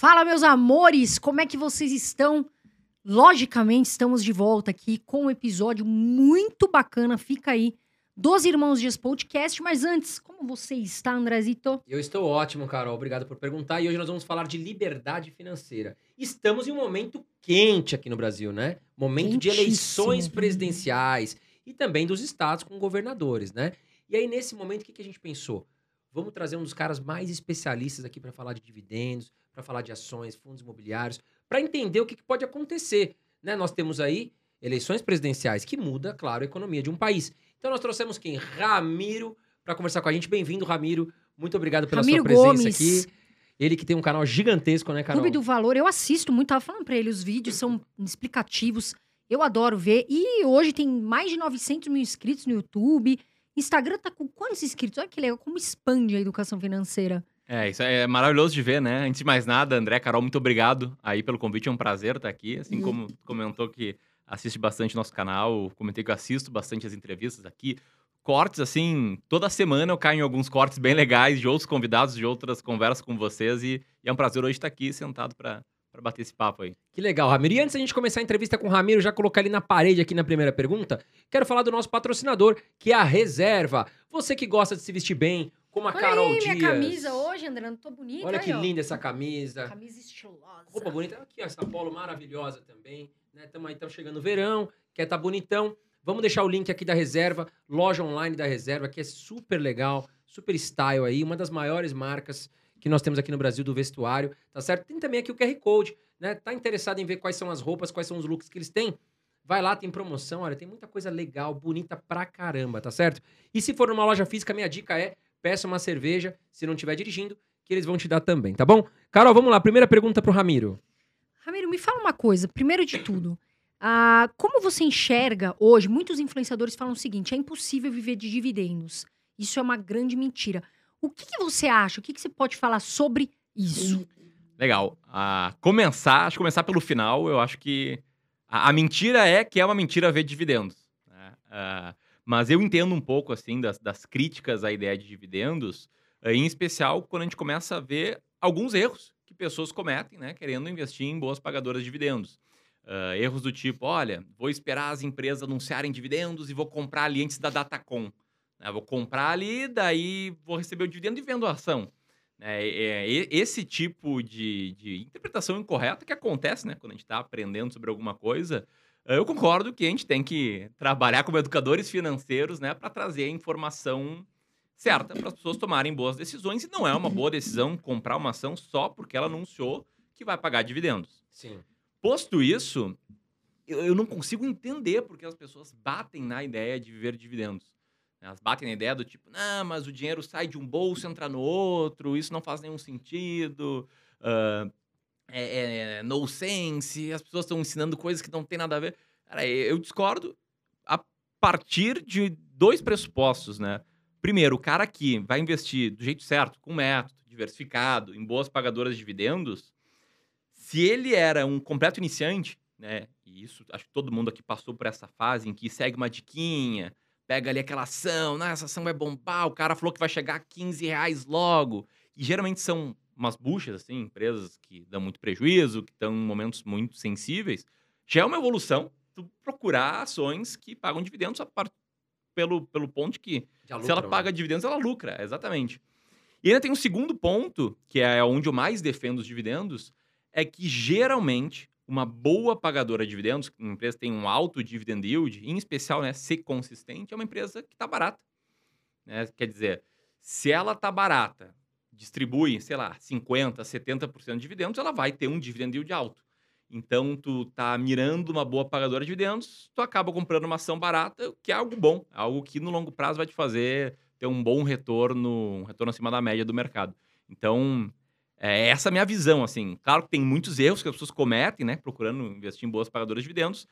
Fala, meus amores, como é que vocês estão? Logicamente, estamos de volta aqui com um episódio muito bacana. Fica aí dos Irmãos Dias Podcast. Mas antes, como você está, Andrezito? Eu estou ótimo, Carol. Obrigado por perguntar. E hoje nós vamos falar de liberdade financeira. Estamos em um momento quente aqui no Brasil, né? Momento de eleições presidenciais e também dos estados com governadores, né? E aí, nesse momento, o que, que a gente pensou? Vamos trazer um dos caras mais especialistas aqui para falar de dividendos, para falar de ações, fundos imobiliários, para entender o que, que pode acontecer. Né? Nós temos aí eleições presidenciais que muda, claro, a economia de um país. Então nós trouxemos quem? Ramiro para conversar com a gente. Bem-vindo, Ramiro. Muito obrigado pela Ramiro sua presença Gomes. aqui. Ele que tem um canal gigantesco, né, Carol? Clube do Valor, eu assisto muito, tava falando pra ele, os vídeos são explicativos, eu adoro ver. E hoje tem mais de 900 mil inscritos no YouTube. Instagram tá com quantos inscritos? Olha que legal, como expande a educação financeira. É, isso é maravilhoso de ver, né? Antes de mais nada, André, Carol, muito obrigado aí pelo convite, é um prazer estar aqui. Assim Uhum. como tu comentou que assiste bastante nosso canal, comentei que eu assisto bastante as entrevistas aqui. Cortes, assim, toda semana eu caio em alguns cortes bem legais de outros convidados, de outras conversas com vocês e, e é um prazer hoje estar aqui sentado para bater esse papo aí. Que legal, Ramiro. E antes da gente começar a entrevista com o Ramiro, já colocar ali na parede aqui na primeira pergunta, quero falar do nosso patrocinador, que é a Reserva. Você que gosta de se vestir bem, como a Olha Carol aí, Dias. minha camisa hoje, André, não tô bonita. Olha aí, que ó. linda essa camisa. Camisa estilosa. Roupa bonita. Aqui, ó, essa polo maravilhosa também. Né? Tamo aí, tamo chegando o verão, quer tá bonitão. Vamos deixar o link aqui da Reserva, loja online da Reserva, que é super legal, super style aí, uma das maiores marcas que nós temos aqui no Brasil do vestuário, tá certo? Tem também aqui o QR Code, né? Tá interessado em ver quais são as roupas, quais são os looks que eles têm? Vai lá, tem promoção, olha, tem muita coisa legal, bonita pra caramba, tá certo? E se for numa loja física, minha dica é, peça uma cerveja, se não estiver dirigindo, que eles vão te dar também, tá bom? Carol, vamos lá, primeira pergunta pro Ramiro. Ramiro, me fala uma coisa. Primeiro de tudo, ah, como você enxerga hoje? Muitos influenciadores falam o seguinte: é impossível viver de dividendos. Isso é uma grande mentira. O que, que você acha? O que, que você pode falar sobre isso? Legal. A começar, acho que começar pelo final, eu acho que a, a mentira é que é uma mentira ver dividendos. né? Ah, mas eu entendo um pouco, assim, das, das críticas à ideia de dividendos, eh, em especial quando a gente começa a ver alguns erros que pessoas cometem, né, querendo investir em boas pagadoras de dividendos. Ah, erros do tipo, olha, vou esperar as empresas anunciarem dividendos e vou comprar ali antes da Datacom. Né? Vou comprar ali, daí vou receber o dividendo e vendo a ação. É, é, e- esse tipo de, de interpretação incorreta que acontece, né? Quando a gente está aprendendo sobre alguma coisa, eh, eu concordo que a gente tem que trabalhar como educadores financeiros, né? Para trazer a informação certa para as pessoas tomarem boas decisões. E não é uma boa decisão comprar uma ação só porque ela anunciou que vai pagar dividendos. Sim. Posto isso, eu, eu não consigo entender porque as pessoas batem na ideia de viver de dividendos. Elas batem na ideia do tipo, não, mas o dinheiro sai de um bolso e entra no outro, isso não faz nenhum sentido, ah, é, é no sense, as pessoas estão ensinando coisas que não tem nada a ver. Cara, eu discordo a partir de dois pressupostos, né? Primeiro, o cara que vai investir do jeito certo, com método, diversificado, em boas pagadoras de dividendos, se ele era um completo iniciante, né? E isso, acho que todo mundo aqui passou por essa fase em que segue uma diquinha, pega ali aquela ação, né? Essa ação vai bombar, o cara falou que vai chegar a 15 reais logo. E geralmente são umas buchas, assim, empresas que dão muito prejuízo, que estão em momentos muito sensíveis. Já é uma evolução tu procurar ações que pagam dividendos a par- pelo, pelo ponto de que se ela lucram, paga né? dividendos, ela lucra, exatamente. E ainda tem um segundo ponto, que é onde eu mais defendo os dividendos, é que geralmente uma boa pagadora de dividendos, uma empresa que tem um alto dividend yield, em especial, né, ser consistente, é uma empresa que está barata. né? Quer dizer, se ela está barata, distribui, sei lá, 50%, 70% de dividendos, ela vai ter um dividend yield alto. Então, tu tá mirando uma boa pagadora de dividendos, tu acaba comprando uma ação barata, que é algo bom, algo que no longo prazo vai te fazer ter um bom retorno, um retorno acima da média do mercado. Então, é essa a minha visão, assim. Claro que tem muitos erros que as pessoas cometem, né, procurando investir em boas pagadoras de dividendos,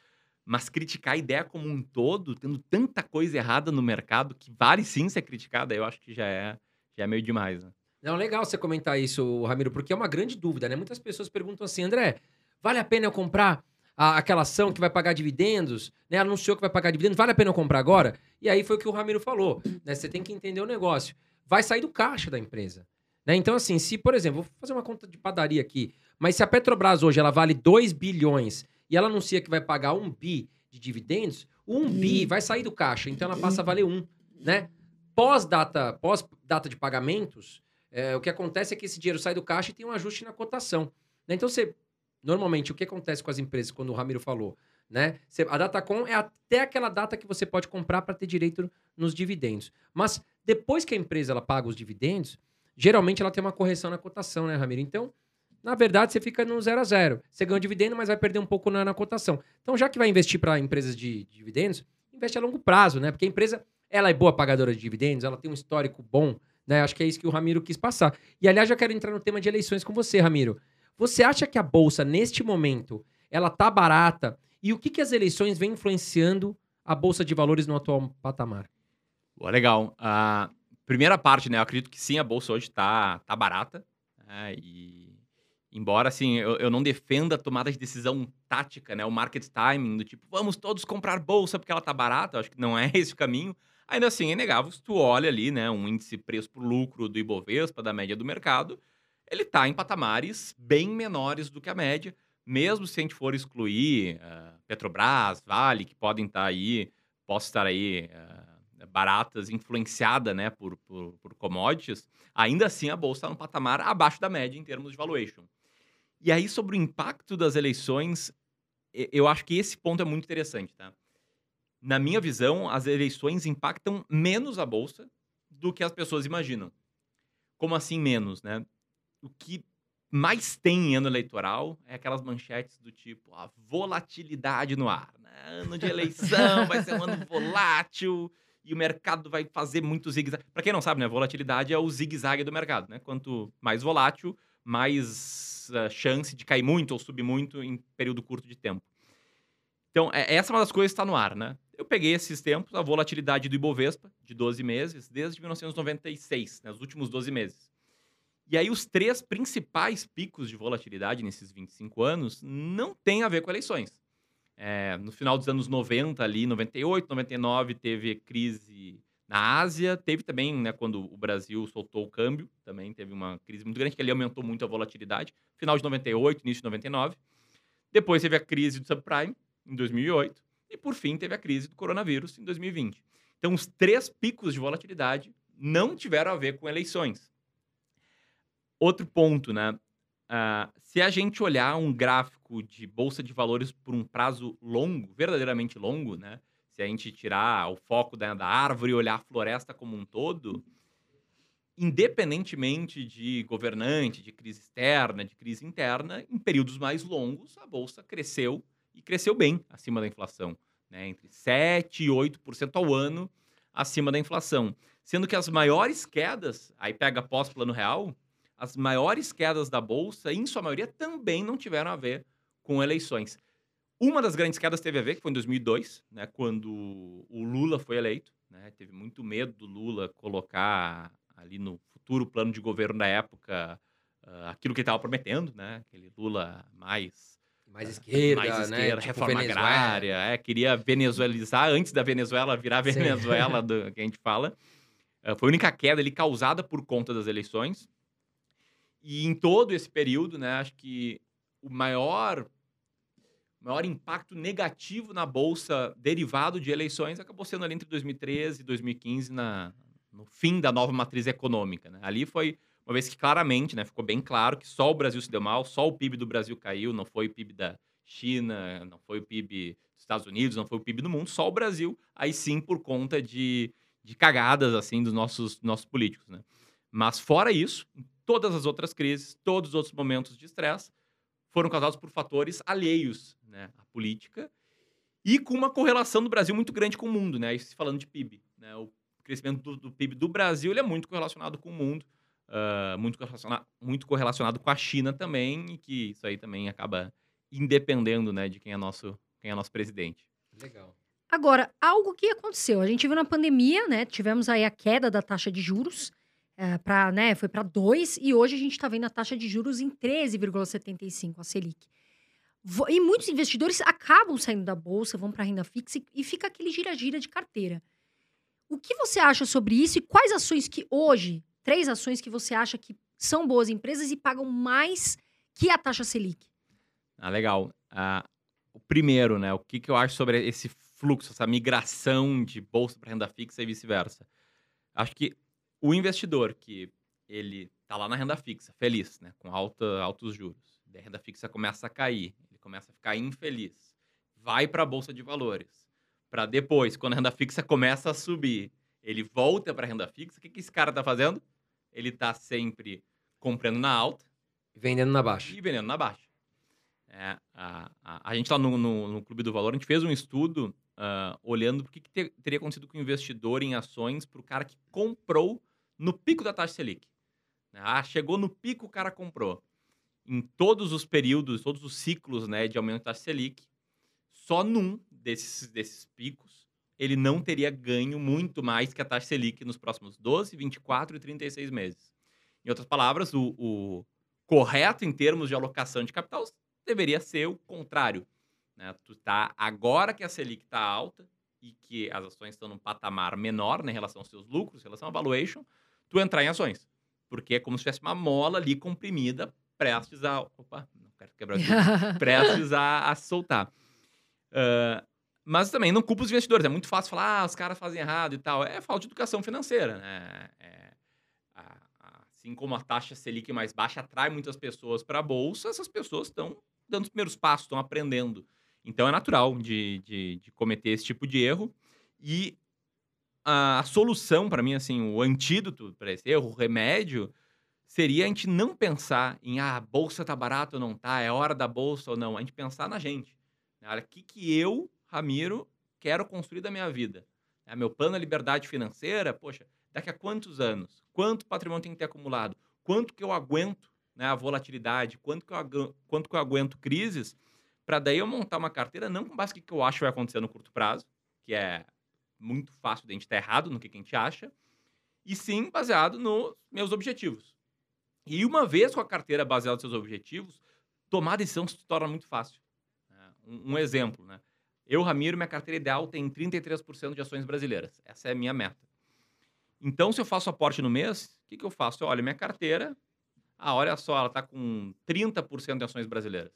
mas criticar a ideia como um todo, tendo tanta coisa errada no mercado que vale sim ser criticada, eu acho que já é, já é meio demais, né? Não, legal você comentar isso, Ramiro, porque é uma grande dúvida, né? Muitas pessoas perguntam assim, André, vale a pena eu comprar a- aquela ação que vai pagar dividendos? Né? Anunciou que vai pagar dividendos, vale a pena eu comprar agora? E aí foi o que o Ramiro falou, né? Você tem que entender o negócio. Vai sair do caixa da empresa. Né? Então, assim, se, por exemplo, vou fazer uma conta de padaria aqui, mas se a Petrobras hoje ela vale 2 bilhões e ela anuncia que vai pagar um bi de dividendos, o 1 bi vai sair do caixa, então ela passa a valer 1, né? Pós-data pós -data de pagamentos, é, o que acontece é que esse dinheiro sai do caixa e tem um ajuste na cotação. Né? Então, você, normalmente, o que acontece com as empresas, quando o Ramiro falou, né? A Datacom é até aquela data que você pode comprar para ter direito nos dividendos. Mas depois que a empresa ela paga os dividendos, geralmente ela tem uma correção na cotação, né, Ramiro? Então, na verdade, você fica no zero a zero. Você ganha o dividendo, mas vai perder um pouco na, na cotação. Então, já que vai investir para empresas de, de dividendos, investe a longo prazo, né? Porque a empresa, ela é boa pagadora de dividendos, ela tem um histórico bom, né? Acho que é isso que o Ramiro quis passar. E, aliás, já quero entrar no tema de eleições com você, Ramiro. Você acha que a Bolsa, neste momento, ela tá barata? E o que, que as eleições vêm influenciando a Bolsa de Valores no atual patamar? Boa, legal. A primeira parte, né? Eu acredito que sim, a Bolsa hoje tá, tá barata. Né, e embora, assim, eu, eu não defenda a tomada de decisão tática, né? O market timing, do tipo, vamos todos comprar Bolsa porque ela tá barata. Eu acho que não é esse o caminho. Ainda assim, é inegável, se tu olha ali, né, um índice preço por lucro do Ibovespa, da média do mercado, ele está em patamares bem menores do que a média, mesmo se a gente for excluir uh, Petrobras, Vale, que podem estar tá aí, posso estar aí uh, baratas, influenciada né, por, por, por, commodities, ainda assim a bolsa está num patamar abaixo da média em termos de valuation. E aí, sobre o impacto das eleições, eu acho que esse ponto é muito interessante, tá? Na minha visão, as eleições impactam menos a bolsa do que as pessoas imaginam. Como assim menos, né? o que mais tem em ano eleitoral é aquelas manchetes do tipo a volatilidade no ar. Né? Ano de eleição vai ser um ano volátil e o mercado vai fazer muito zigue-zague. Para quem não sabe, né, volatilidade é o zigue-zague do mercado. Né? Quanto mais volátil, mais uh, chance de cair muito ou subir muito em período curto de tempo. Então, é, essa é uma das coisas que está no ar, né? Eu peguei esses tempos, a volatilidade do Ibovespa, de 12 meses, desde 1996, né, os últimos 12 meses. E aí, os três principais picos de volatilidade nesses 25 anos não têm a ver com eleições. É, no final dos anos 90, ali, 98, 99, teve crise na Ásia, teve também, né, quando o Brasil soltou o câmbio, também teve uma crise muito grande, que ali aumentou muito a volatilidade. Final de 98, início de 99. Depois teve a crise do subprime, em 2008. E, por fim, teve a crise do coronavírus, em 2020. Então, os três picos de volatilidade não tiveram a ver com eleições. Outro ponto, né? Uh, se a gente olhar um gráfico de bolsa de valores por um prazo longo, verdadeiramente longo, né? Se a gente tirar o foco da, da árvore e olhar a floresta como um todo, independentemente de governante, de crise externa, de crise interna, em períodos mais longos, a bolsa cresceu e cresceu bem acima da inflação, né? entre 7% e 8% ao ano acima da inflação. Sendo que as maiores quedas, aí pega pós-plano real, as maiores quedas da bolsa, em sua maioria, também não tiveram a ver com eleições. Uma das grandes quedas teve a ver, que foi em 2002, né, quando o Lula foi eleito. Né, teve muito medo do Lula colocar ali no futuro plano de governo da época uh, aquilo que ele estava prometendo, né, aquele Lula mais mais esquerda, mais né? esquerda, né? Tipo reforma Venezuela. agrária, é, queria venezuelizar antes da Venezuela virar Venezuela do, que a gente fala. Uh, foi a única queda ali causada por conta das eleições. E em todo esse período, né, acho que o maior, maior impacto negativo na bolsa derivado de eleições acabou sendo ali entre 2013 e 2015, na, no fim da nova matriz econômica. Né? Ali foi uma vez que claramente né, ficou bem claro que só o Brasil se deu mal, só o PIB do Brasil caiu, não foi o PIB da China, não foi o PIB dos Estados Unidos, não foi o PIB do mundo, só o Brasil, aí sim por conta de, de cagadas assim dos nossos, nossos políticos. Né? Mas fora isso, todas as outras crises, todos os outros momentos de estresse foram causados por fatores alheios né, à política e com uma correlação do Brasil muito grande com o mundo, né? Isso falando de PIB. Né? O crescimento do, do PIB do Brasil ele é muito correlacionado com o mundo, uh, muito, correlacionado, muito correlacionado com a China também, e que isso aí também acaba independendo né, de quem é nosso, quem é nosso presidente. Legal. Agora, algo que aconteceu, a gente viu na pandemia, né? Tivemos aí a queda da taxa de juros é, pra, né, foi para 2 e hoje a gente está vendo a taxa de juros em 13,75, a Selic. E muitos investidores acabam saindo da bolsa, vão para renda fixa e fica aquele gira-gira de carteira. O que você acha sobre isso e quais ações que hoje, três ações que você acha que são boas empresas e pagam mais que a taxa Selic? Ah, legal. Ah, o primeiro, né? O que, que eu acho sobre esse fluxo, essa migração de bolsa para renda fixa e vice-versa? Acho que o investidor que ele tá lá na renda fixa, feliz, né? Com alta, altos juros. A renda fixa começa a cair, ele começa a ficar infeliz. Vai para a bolsa de valores. Para depois, quando a renda fixa começa a subir, ele volta para a renda fixa. O que, que esse cara tá fazendo? Ele tá sempre comprando na alta Vendendo na baixa. e vendendo na baixa. É, a, a, a gente lá no, no, no Clube do Valor, a gente fez um estudo ah, olhando o que, que ter- teria acontecido com o investidor em ações para o cara que comprou no pico da taxa Selic. Ah, chegou no pico, o cara comprou. Em todos os períodos, todos os ciclos né, de aumento da taxa Selic, só num desses, desses picos, ele não teria ganho muito mais que a taxa Selic nos próximos 12, 24 e 36 meses. Em outras palavras, o, o correto em termos de alocação de capital deveria ser o contrário. Né? Tu tá, agora que a Selic está alta e que as ações estão num patamar menor né, em relação aos seus lucros, em relação à valuation, tu entrar em ações. Porque é como se tivesse uma mola ali comprimida, prestes a. Opa, não quero quebrar tudo prestes a, a soltar. Ah, mas também não culpa os investidores. É muito fácil falar, ah, os caras fazem errado e tal. É falta de educação financeira, né? É- a- a- assim como a taxa Selic mais baixa atrai muitas pessoas para a bolsa, essas pessoas estão dando os primeiros passos, estão aprendendo. Então é natural de, de, de cometer esse tipo de erro. E a, a solução, para mim, assim, o antídoto para esse erro, o remédio, seria a gente não pensar em ah, a bolsa tá barata ou não tá, é hora da bolsa ou não. A gente pensar na gente. né? Olha, o que, que eu, Ramiro, quero construir da minha vida? É, meu plano é liberdade financeira, poxa, daqui a quantos anos? Quanto patrimônio tem que ter acumulado? Quanto que eu aguento né, a volatilidade? Quanto que eu, quanto que eu aguento crises? Para daí eu montar uma carteira não com base no que eu acho que vai acontecer no curto prazo, que é muito fácil de a gente estar errado no que a gente acha, e sim baseado nos meus objetivos. E uma vez com a carteira baseada nos seus objetivos, tomar decisão se torna muito fácil. né? Um, um exemplo, né? Eu, Ramiro, minha carteira ideal tem 33% de ações brasileiras. Essa é a minha meta. Então, se eu faço aporte no mês, o que, que eu faço? Eu olho minha carteira, ah, olha só, ela está com 30% de ações brasileiras.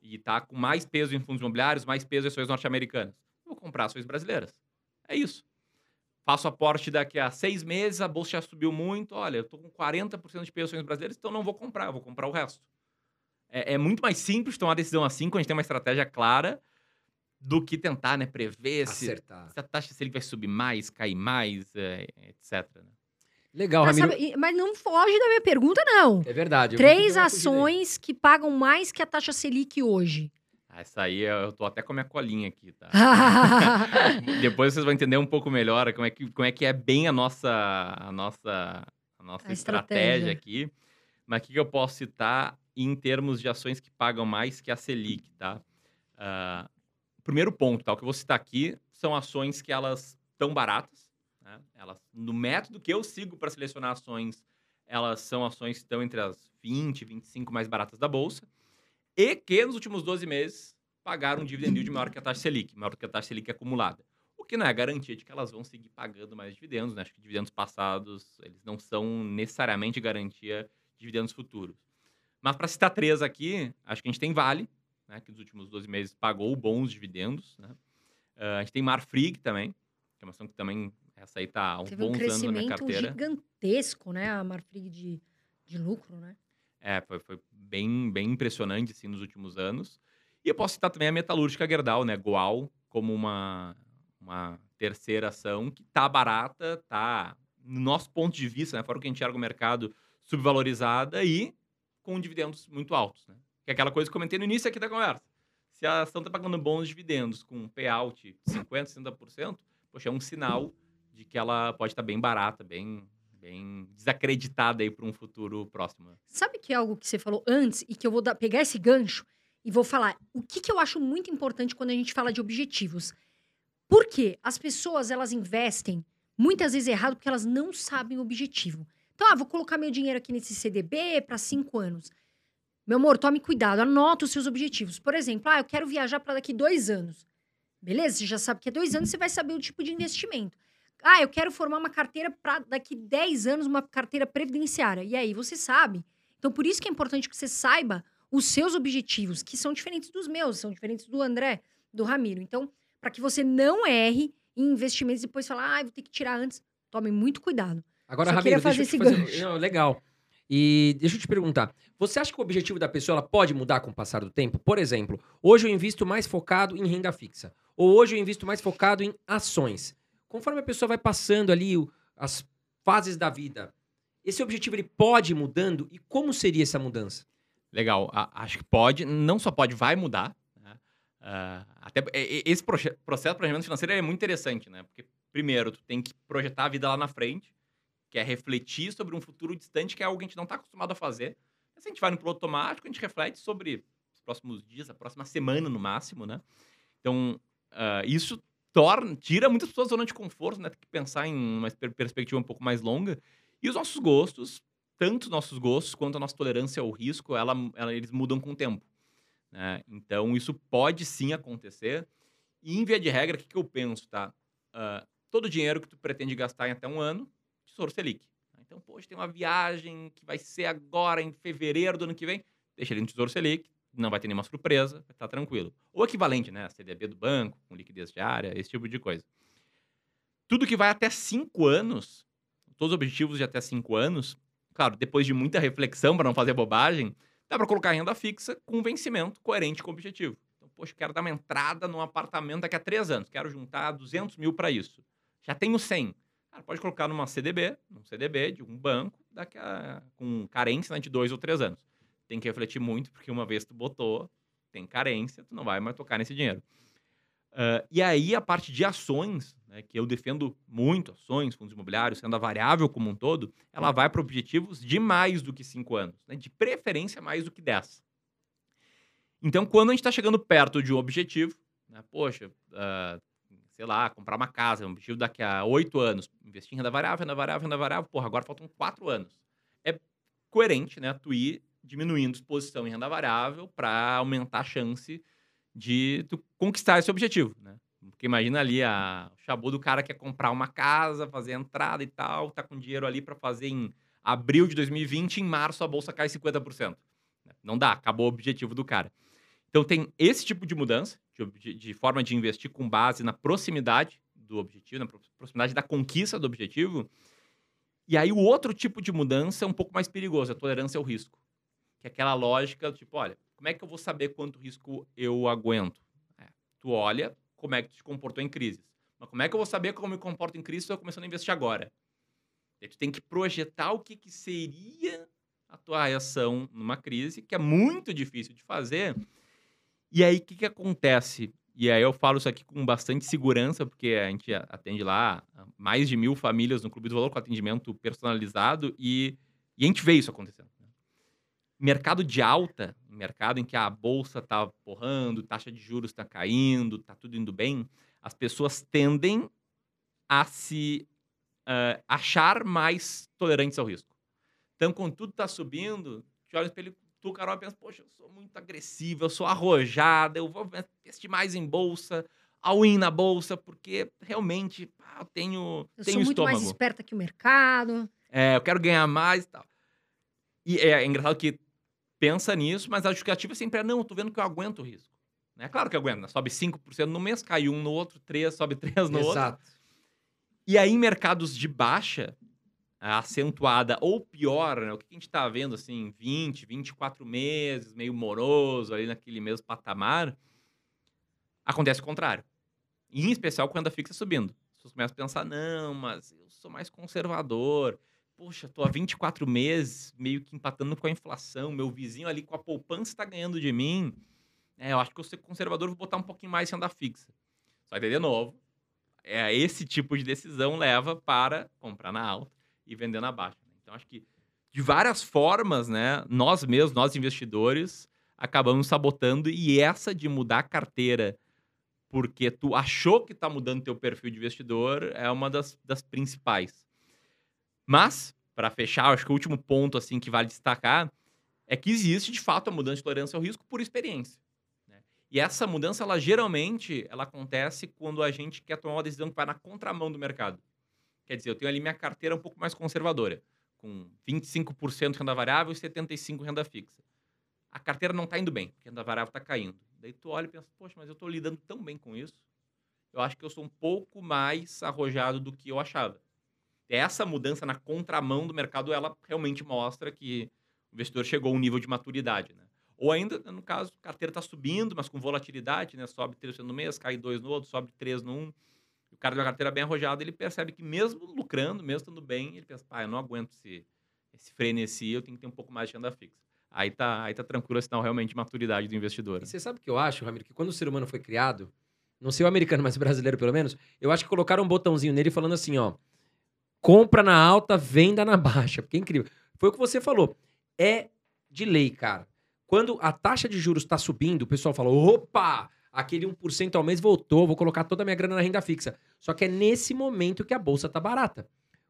E está com mais peso em fundos imobiliários, mais peso em ações norte-americanas. Vou comprar ações brasileiras. É isso. Faço aporte daqui a seis meses, a bolsa já subiu muito. Olha, eu estou com 40% de peso em ações brasileiras, então não vou comprar, eu vou comprar o resto. É, é muito mais simples tomar decisão assim, quando a gente tem uma estratégia clara, do que tentar né, prever se, Acertar. se a taxa Selic vai subir mais, cair mais, é, etc. né? Legal, Mas, Ramiro. sabe, mas não foge da minha pergunta, não. É verdade. Três ações que pagam mais que a taxa Selic hoje. Ah, Essa aí eu tô até com a minha colinha aqui, tá? Depois vocês vão entender um pouco melhor como é que, como é, que é bem a nossa, a nossa, a nossa A estratégia. estratégia. aqui. Mas o que eu posso citar em termos de ações que pagam mais que a Selic, tá? O primeiro ponto, tá? O que eu vou citar aqui são ações que elas estão baratas. Né? Elas, no método que eu sigo para selecionar ações, elas são ações que estão entre as 20, 25 mais baratas da Bolsa. E que nos últimos 12 meses pagaram um dividend yield maior que a taxa Selic, maior que a taxa Selic acumulada. O que não é garantia de que elas vão seguir pagando mais dividendos, né? Acho que dividendos passados, eles não são necessariamente garantia de dividendos futuros. Mas para citar três aqui, acho que a gente tem Vale, né? Que nos últimos 12 meses pagou bons dividendos, né? Ah, a gente tem Marfrig também, que é uma ação que também, essa aí tá há uns Teve um crescimento gigantesco, né? A Marfrig de, de lucro, né? É, foi, foi bem, bem impressionante, assim, nos últimos anos. E eu posso citar também a metalúrgica Gerdau, né? Goal, como uma, uma terceira ação que tá barata, tá, no nosso ponto de vista, né? Fora o que a gente enxerga o mercado, subvalorizada e com dividendos muito altos, né? Que é aquela coisa que eu comentei no início aqui da conversa. Se a ação tá pagando bons dividendos com um payout de 50%, 60%, poxa, é um sinal de que ela pode estar bem barata, bem, bem desacreditada aí para um futuro próximo. né? Sabe que é algo que você falou antes e que eu vou dar- pegar esse gancho e vou falar o que, que eu acho muito importante quando a gente fala de objetivos. Por quê? As pessoas, elas investem muitas vezes errado porque elas não sabem o objetivo. Então, ah, vou colocar meu dinheiro aqui nesse CDB para cinco anos. Meu amor, tome cuidado, anota os seus objetivos. Por exemplo, ah, eu quero viajar para daqui dois anos. Beleza? Você já sabe que é dois anos, você vai saber o tipo de investimento. Ah, eu quero formar uma carteira para daqui 10 anos, uma carteira previdenciária. E aí, você sabe. Então, por isso que é importante que você saiba os seus objetivos, que são diferentes dos meus, são diferentes do André, do Ramiro. Então, para que você não erre em investimentos e depois falar, ah, vou ter que tirar antes. Tome muito cuidado. Agora, Só Ramiro, fazer deixa eu esse te fazer... gancho. Não, legal. E deixa eu te perguntar, você acha que o objetivo da pessoa pode mudar com o passar do tempo? Por exemplo, hoje eu invisto mais focado em renda fixa. Ou hoje eu invisto mais focado em ações. Conforme a pessoa vai passando ali o- as fases da vida, esse objetivo ele pode ir mudando? E como seria essa mudança? Legal, a- acho que pode, não só pode, vai mudar. né? Ah, até esse proje- processo de planejamento financeiro é muito interessante, né? Porque primeiro tu tem que projetar a vida lá na frente, que é refletir sobre um futuro distante, que é algo que a gente não está acostumado a fazer. Se a gente vai no piloto automático, a gente reflete sobre os próximos dias, a próxima semana no máximo, né? Então ah, isso torna, tira muitas pessoas da zona de conforto, né? Tem que pensar em uma per- perspectiva um pouco mais longa. E os nossos gostos, tanto os nossos gostos quanto a nossa tolerância ao risco, ela, ela- eles mudam com o tempo. né? Então, isso pode sim acontecer. E, em via de regra, o que, que eu penso, tá? Ah, todo o dinheiro que tu pretende gastar em até um ano, Tesouro Selic. Então, poxa, tem uma viagem que vai ser agora em fevereiro do ano que vem, deixa ele no Tesouro Selic, não vai ter nenhuma surpresa, vai estar tranquilo. Ou equivalente, né? CDB do banco, com liquidez diária, esse tipo de coisa. Tudo que vai até cinco anos, todos os objetivos de até cinco anos, claro, depois de muita reflexão para não fazer bobagem, dá para colocar renda fixa com vencimento coerente com o objetivo. Então, poxa, quero dar uma entrada num apartamento daqui a três anos, quero juntar 200 mil para isso. Já tenho 100. Cara, pode colocar numa CDB, num CDB de um banco, daqui a, com carência né, de dois ou três anos. Tem que refletir muito, porque uma vez tu botou, tem carência, tu não vai mais tocar nesse dinheiro. Ah, e aí, a parte de ações, né, que eu defendo muito, ações, fundos imobiliários, renda variável como um todo, ela vai para objetivos de mais do que 5 anos, né, de preferência mais do que 10. Então, quando a gente está chegando perto de um objetivo, né, poxa, ah, sei lá, comprar uma casa, um objetivo daqui a 8 anos, investir em renda variável, renda variável, renda variável, porra, agora faltam 4 anos. É coerente, né, tu ir diminuindo exposição em renda variável para aumentar a chance de tu conquistar esse objetivo, né? Porque imagina ali a o chabu do cara que quer comprar uma casa, fazer entrada e tal, tá com dinheiro ali para fazer em abril de 2020, em março a bolsa cai 50%. né? Não dá, acabou o objetivo do cara. Então tem esse tipo de mudança, de, de forma de investir com base na proximidade do objetivo, na pro- proximidade da conquista do objetivo. E aí o outro tipo de mudança é um pouco mais perigoso, a tolerância ao risco. Que é aquela lógica, tipo, olha, como é que eu vou saber quanto risco eu aguento? É, tu olha como é que tu te comportou em crises. Mas como é que eu vou saber como eu me comporto em crise se eu começando a investir agora? E tu tem que projetar o que, que seria a tua reação numa crise, que é muito difícil de fazer. E aí, o que, que acontece? E aí eu falo isso aqui com bastante segurança, porque a gente atende lá mais de mil famílias no Clube do Valor com atendimento personalizado e, e a gente vê isso acontecendo. Mercado de alta, mercado em que a bolsa tá porrando, taxa de juros está caindo, tá tudo indo bem, as pessoas tendem a se ah, achar mais tolerantes ao risco. Então, quando tudo tá subindo, te olha no espelho, tu, Carol, pensa, poxa, eu sou muito agressiva, eu sou arrojada, eu vou investir mais em bolsa, all-in na bolsa, porque realmente pá, eu tenho, Eu tenho sou muito estômago. mais esperta que o mercado. É, eu quero ganhar mais e tal. E é, engraçado que pensa nisso, mas a justificativa sempre é, não, eu tô vendo que eu aguento o risco. É claro que eu aguento, né? sobe 5% no mês, cai um no outro, 3, sobe 3 no outro. Exato. E aí, em mercados de baixa, acentuada ou pior, né? o que a gente está vendo assim, 20, 24 meses, meio moroso, ali naquele mesmo patamar, acontece o contrário. E, em especial quando a fixa subindo. As pessoas começam a pensar, não, mas eu sou mais conservador. Poxa, tô há 24 meses meio que empatando com a inflação, meu vizinho ali com a poupança está ganhando de mim. É, eu acho que eu sou conservador, vou botar um pouquinho mais em renda fixa. Só que, de novo, é, esse tipo de decisão leva para comprar na alta e vender na baixa. Então, acho que de várias formas, né, nós mesmos, nós investidores, acabamos sabotando e essa de mudar a carteira porque tu achou que está mudando teu perfil de investidor é uma das, das principais. Mas, para fechar, acho que o último ponto assim que vale destacar é que existe de fato a mudança de tolerância ao risco por experiência. né? E essa mudança, ela geralmente, ela acontece quando a gente quer tomar uma decisão que vai na contramão do mercado. Quer dizer, eu tenho ali minha carteira um pouco mais conservadora, com 25% renda variável e 75% renda fixa. A carteira não está indo bem, porque a renda variável está caindo. Daí tu olha e pensa, poxa, mas eu estou lidando tão bem com isso. Eu acho que eu sou um pouco mais arrojado do que eu achava. Essa mudança na contramão do mercado, ela realmente mostra que o investidor chegou a um nível de maturidade, né? Ou ainda, no caso, a carteira está subindo, mas com volatilidade, né? Sobe 3% no mês, cai 2 no outro, sobe 3 no 1. Um. O cara de uma carteira bem arrojada, ele percebe que mesmo lucrando, mesmo estando bem, ele pensa, pá, eu não aguento esse, esse frenesi, eu tenho que ter um pouco mais de renda fixa. Aí tá, aí tá tranquilo, é sinal realmente de maturidade do investidor. E você sabe o que eu acho, Ramiro? Que quando o ser humano foi criado, não sei o americano, mas o brasileiro pelo menos, eu acho que colocaram um botãozinho nele falando assim, ó, compra na alta, venda na baixa. Porque é incrível. Foi o que você falou. É de lei, cara. Quando a taxa de juros está subindo, o pessoal fala: opa, aquele 1% ao mês voltou, vou colocar toda a minha grana na renda fixa. Só que é nesse momento que a bolsa está barata.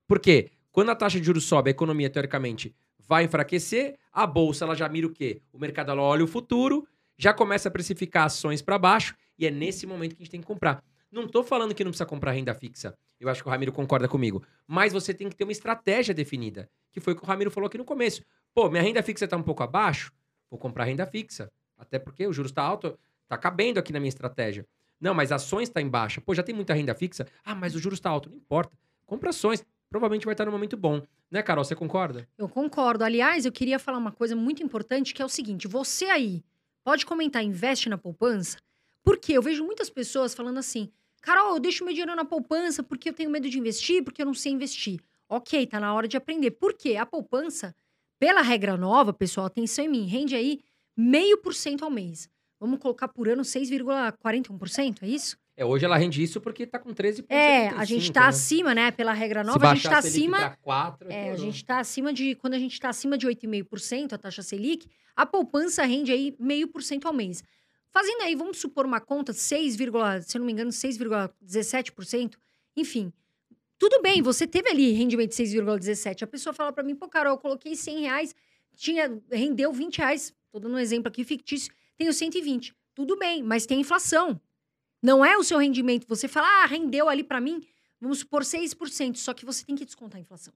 Por quê? Quando a taxa de juros sobe, a economia, teoricamente, vai enfraquecer, a bolsa ela já mira o quê? O mercado ela olha o futuro, já começa a precificar ações para baixo, e é nesse momento que a gente tem que comprar. Não estou falando que não precisa comprar renda fixa. Eu acho que o Ramiro concorda comigo. Mas você tem que ter uma estratégia definida, que foi o que o Ramiro falou aqui no começo. Pô, minha renda fixa está um pouco abaixo, vou comprar renda fixa. Até porque o juros está alto, está cabendo aqui na minha estratégia. Não, mas ações está em baixa. Pô, já tem muita renda fixa. Ah, mas o juros está alto. Não importa. Compra ações. Provavelmente vai estar no momento bom. Né, Carol? Você concorda? Eu concordo. Aliás, eu queria falar uma coisa muito importante, que é o seguinte. Você aí pode comentar, investe na poupança? Porque eu vejo muitas pessoas falando assim, Carol, eu deixo meu dinheiro na poupança porque eu tenho medo de investir, porque eu não sei investir. Ok, tá na hora de aprender. Por quê? A poupança, pela regra nova, pessoal, atenção em mim, rende aí meio por cento ao mês. Vamos colocar por ano 6,41%, é isso? É, hoje ela rende isso porque tá com 13%. É, a gente tá né? acima, né? Pela regra nova, a gente tá acima. 4, é, a gente tá acima de. Quando a gente tá acima de 8,5%, a taxa Selic, a poupança rende aí meio por cento ao mês. Fazendo aí, vamos supor uma conta, 6, se eu não me engano, 6,17%. Enfim, tudo bem, você teve ali rendimento de 6,17. A pessoa fala para mim, pô, Carol, eu coloquei 100 reais, tinha, rendeu 20 reais. Tô dando um exemplo aqui fictício, tenho 120. Tudo bem, mas tem inflação. Não é o seu rendimento. Você fala, ah, rendeu ali para mim, vamos supor 6%, só que você tem que descontar a inflação.